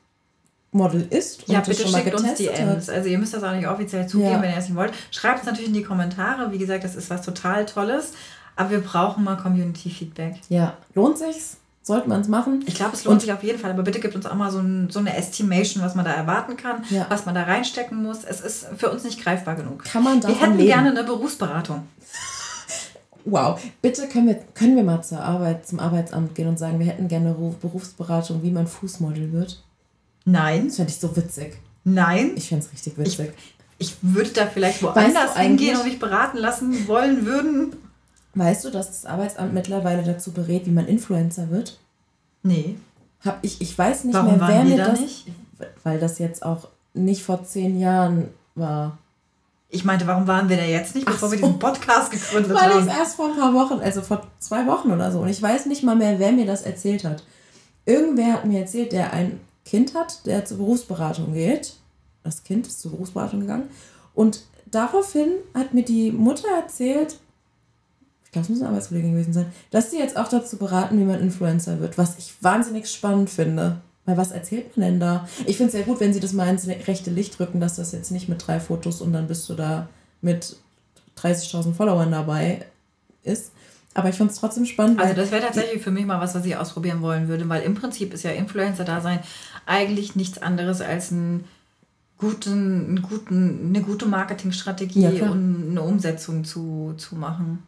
Speaker 1: Model ist. Und ja, bitte schickt
Speaker 2: uns DMs. Also ihr müsst das auch nicht offiziell zugeben, ja. wenn ihr es nicht wollt. Schreibt es natürlich in die Kommentare. Wie gesagt, das ist was total Tolles. Aber wir brauchen mal Community-Feedback.
Speaker 1: Ja, lohnt sich's? Sollte man es machen.
Speaker 2: Ich glaube, es lohnt und, sich auf jeden Fall, aber bitte gibt uns auch mal so, ein, so eine Estimation, was man da erwarten kann, ja. was man da reinstecken muss. Es ist für uns nicht greifbar genug. Kann man Wir hätten leben? gerne eine Berufsberatung. *laughs*
Speaker 1: Wow, bitte können wir, können wir mal zur Arbeit, zum Arbeitsamt gehen und sagen, wir hätten gerne eine Berufsberatung, wie man Fußmodel wird. Nein. Das fände ich so witzig. Nein. Ich fände es richtig
Speaker 2: witzig. Ich, ich, würde da vielleicht woanders hingehen und mich beraten lassen wollen würden.
Speaker 1: Weißt du, dass das Arbeitsamt mittlerweile dazu berät, wie man Influencer wird? Nee. Hab ich, ich weiß nicht Warum mehr, wer mir da das. Nicht? Weil das jetzt auch nicht vor zehn Jahren war.
Speaker 2: Ich meinte, warum waren wir da jetzt nicht, bevor so. wir diesen Podcast
Speaker 1: gegründet weil haben? Weil ich erst vor ein paar Wochen, also vor zwei Wochen oder so, und ich weiß nicht mal mehr, wer mir das erzählt hat. Irgendwer hat mir erzählt, der ein Kind hat, der zur Berufsberatung geht. Das Kind ist zur Berufsberatung gegangen. Und daraufhin hat mir die Mutter erzählt, das muss eine Arbeitskollegin gewesen sein, dass sie jetzt auch dazu beraten, wie man Influencer wird, was ich wahnsinnig spannend finde. Weil was erzählt man denn da? Ich finde es sehr gut, wenn sie das mal ins rechte Licht rücken, dass das jetzt nicht mit drei Fotos und dann bist du da mit 30.000 Followern dabei ist. Aber ich finde es trotzdem spannend.
Speaker 2: Also das wäre tatsächlich für mich mal was, was ich ausprobieren wollen würde, weil im Prinzip ist ja Influencer-Dasein eigentlich nichts anderes als ein guten, einen guten, eine gute Marketingstrategie ja, und eine Umsetzung zu, zu machen.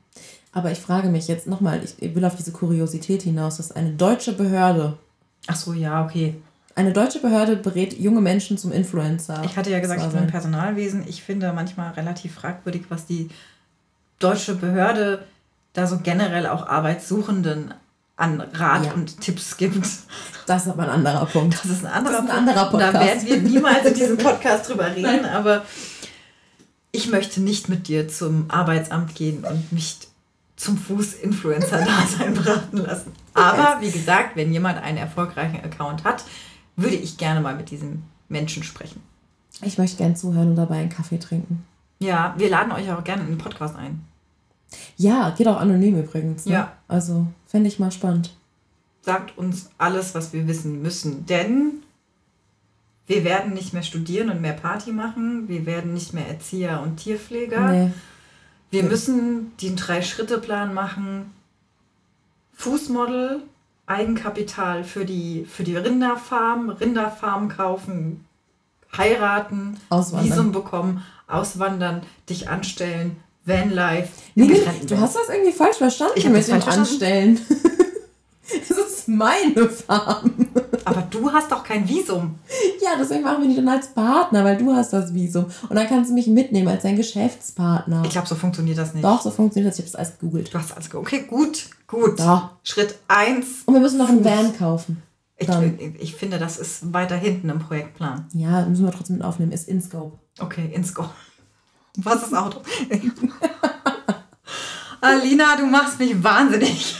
Speaker 1: Aber ich frage mich jetzt nochmal, ich will auf diese Kuriosität hinaus, dass eine deutsche Behörde.
Speaker 2: Ach so, ja, okay.
Speaker 1: Eine deutsche Behörde berät junge Menschen zum Influencer.
Speaker 2: Ich hatte ja gesagt, ich bin im Personalwesen. Ich finde manchmal relativ fragwürdig, was die deutsche Behörde da so generell auch Arbeitssuchenden an Rat ja. und Tipps gibt.
Speaker 1: Das ist aber ein anderer Punkt. Das ist ein anderer, ist ein anderer
Speaker 2: Podcast. Da werden wir niemals in diesem *laughs* Podcast drüber reden, Nein. aber ich möchte nicht mit dir zum Arbeitsamt gehen und mich zum Fuß-Influencer-Dasein *laughs* beraten lassen. Aber wie gesagt, wenn jemand einen erfolgreichen Account hat, würde ich gerne mal mit diesem Menschen sprechen.
Speaker 1: Ich möchte gerne zuhören und dabei einen Kaffee trinken.
Speaker 2: Ja, wir laden euch auch gerne in den Podcast ein.
Speaker 1: Ja, geht auch anonym übrigens. Ne? Ja. Also fände ich mal spannend.
Speaker 2: Sagt uns alles, was wir wissen müssen. Denn wir werden nicht mehr studieren und mehr Party machen. Wir werden nicht mehr Erzieher und Tierpfleger. Nee. Wir müssen den Drei-Schritte-Plan machen. Fußmodel, Eigenkapital für die, für die Rinderfarm, Rinderfarm kaufen, heiraten, Visum bekommen, auswandern, dich anstellen, Vanlife. Nee,
Speaker 1: du hast das irgendwie falsch verstanden ich mit dem Anstellen. *laughs* das ist meine Farm.
Speaker 2: Aber du hast doch kein Visum.
Speaker 1: Ja, deswegen machen wir die dann als Partner, weil du hast das Visum. Und dann kannst du mich mitnehmen als dein Geschäftspartner.
Speaker 2: Ich glaube, so funktioniert das nicht.
Speaker 1: Doch, so funktioniert das. Ich habe das alles gegoogelt.
Speaker 2: Du hast alles gegoogelt. Okay, gut, gut. Ja. Schritt 1.
Speaker 1: Und wir müssen noch einen Van kaufen.
Speaker 2: Ich, ich, finde, das ist weiter hinten im Projektplan.
Speaker 1: Ja, müssen wir trotzdem mit aufnehmen. Ist in Scope.
Speaker 2: Okay, in Scope. Was ist Auto? *laughs* Alina, du machst mich wahnsinnig.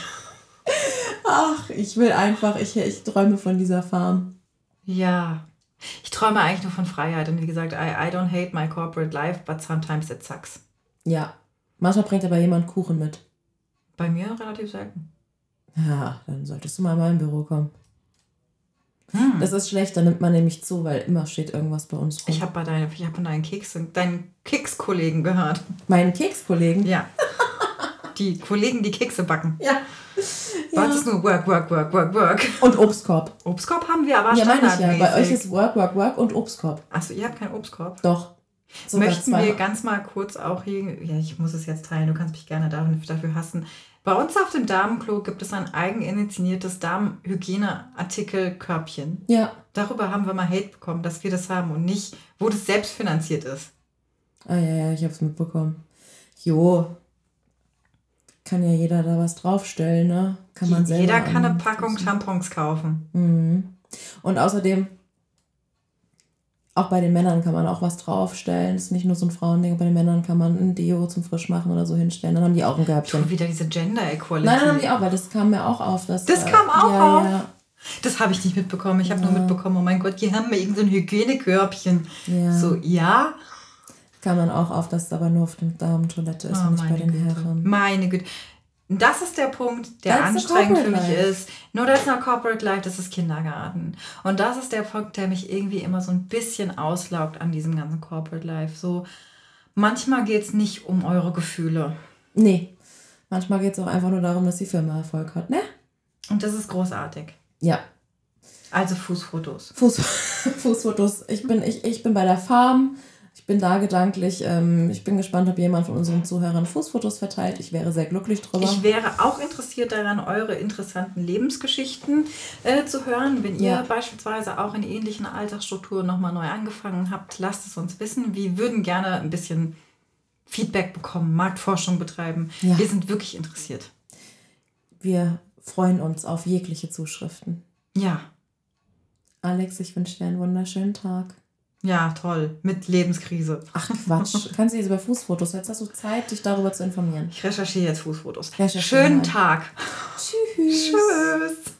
Speaker 1: Ach, ich will einfach, ich, ich träume von dieser Farm.
Speaker 2: Ja. Ich träume eigentlich nur von Freiheit. Und wie gesagt, I, I don't hate my corporate life, but sometimes it sucks.
Speaker 1: Ja. Manchmal bringt aber jemand Kuchen mit.
Speaker 2: Bei mir relativ selten.
Speaker 1: Ja, dann solltest du mal in mein Büro kommen. Hm. Das ist schlecht, da nimmt man nämlich zu, weil immer steht irgendwas bei uns
Speaker 2: rum. Ich habe deine, hab von deinen Keks, deinen Kekskollegen gehört.
Speaker 1: Meinen Kekskollegen?
Speaker 2: Ja. *laughs* die Kollegen, die Kekse backen. Ja. Bei ja. ist nur Work, Work, Work, Work, Work.
Speaker 1: Und Obstkorb.
Speaker 2: Obstkorb haben wir aber
Speaker 1: Ja, meine ich ja. Bei euch ist Work, Work, Work und Obstkorb.
Speaker 2: Achso, ihr habt keinen Obstkorb?
Speaker 1: Doch.
Speaker 2: Sogar Möchten wir ganz mal kurz auch hier, ja, ich muss es jetzt teilen, du kannst mich gerne dafür hassen. Bei uns auf dem Damenklo gibt es ein eigeninitiiertes Damenhygieneartikel-Körbchen. Ja. Darüber haben wir mal Hate bekommen, dass wir das haben und nicht, wo das selbst finanziert ist.
Speaker 1: Ah ja, ja, ich habe es mitbekommen. Jo, kann ja jeder da was draufstellen, ne? Kann man
Speaker 2: selber Jeder kann eine Packung Tampons kaufen.
Speaker 1: Mhm. Und außerdem, auch bei den Männern kann man auch was draufstellen. Das ist nicht nur so ein Frauending. Bei den Männern kann man ein Deo zum Frischmachen oder so hinstellen. Dann haben die auch ein Körbchen.
Speaker 2: Schon wieder diese Gender Equality.
Speaker 1: Nein, dann haben die auch, weil das kam mir auch auf. Dass,
Speaker 2: das
Speaker 1: äh,
Speaker 2: kam auch ja, auf? Ja. Das habe ich nicht mitbekommen. Ich habe ja. nur mitbekommen, oh mein Gott, die haben mir irgendein so Hygienekörbchen. So, ja.
Speaker 1: Kam dann auch auf, dass es aber nur auf der Damentoilette ist oh, und nicht bei den
Speaker 2: Güte. Herren. Meine Güte. Das ist der Punkt, der anstrengend für mich life. ist. Nur das not corporate life, das ist Kindergarten. Und das ist der Punkt, der mich irgendwie immer so ein bisschen auslaugt an diesem ganzen corporate life. So, manchmal geht es nicht um eure Gefühle.
Speaker 1: Nee. Manchmal geht es auch einfach nur darum, dass die Firma Erfolg hat, ne?
Speaker 2: Und das ist großartig.
Speaker 1: Ja.
Speaker 2: Also Fußfotos.
Speaker 1: Fuß, *laughs* Fußfotos. Ich bin, ich, ich bin bei der Farm. Ich bin da gedanklich. Ähm, ich bin gespannt, ob jemand von unseren Zuhörern Fußfotos verteilt. Ich wäre sehr glücklich drüber.
Speaker 2: Ich wäre auch interessiert daran, eure interessanten Lebensgeschichten äh, zu hören. Wenn ihr
Speaker 1: Ja.
Speaker 2: beispielsweise auch in ähnlichen Alltagsstrukturen nochmal neu angefangen habt, lasst es uns wissen. Wir würden gerne ein bisschen Feedback bekommen, Marktforschung betreiben.
Speaker 1: Ja.
Speaker 2: Wir sind wirklich interessiert.
Speaker 1: Wir freuen uns auf jegliche Zuschriften.
Speaker 2: Ja,
Speaker 1: Alex, ich wünsche dir einen wunderschönen Tag.
Speaker 2: Ja, toll. Mit Lebenskrise.
Speaker 1: Ach Quatsch. *laughs* Kannst du jetzt über Fußfotos? Jetzt hast du Zeit, dich darüber zu informieren.
Speaker 2: Ich recherchiere jetzt Fußfotos.
Speaker 1: Recherchiere
Speaker 2: Schönen
Speaker 1: mal.
Speaker 2: Tag.
Speaker 1: Tschüss.
Speaker 2: Tschüss.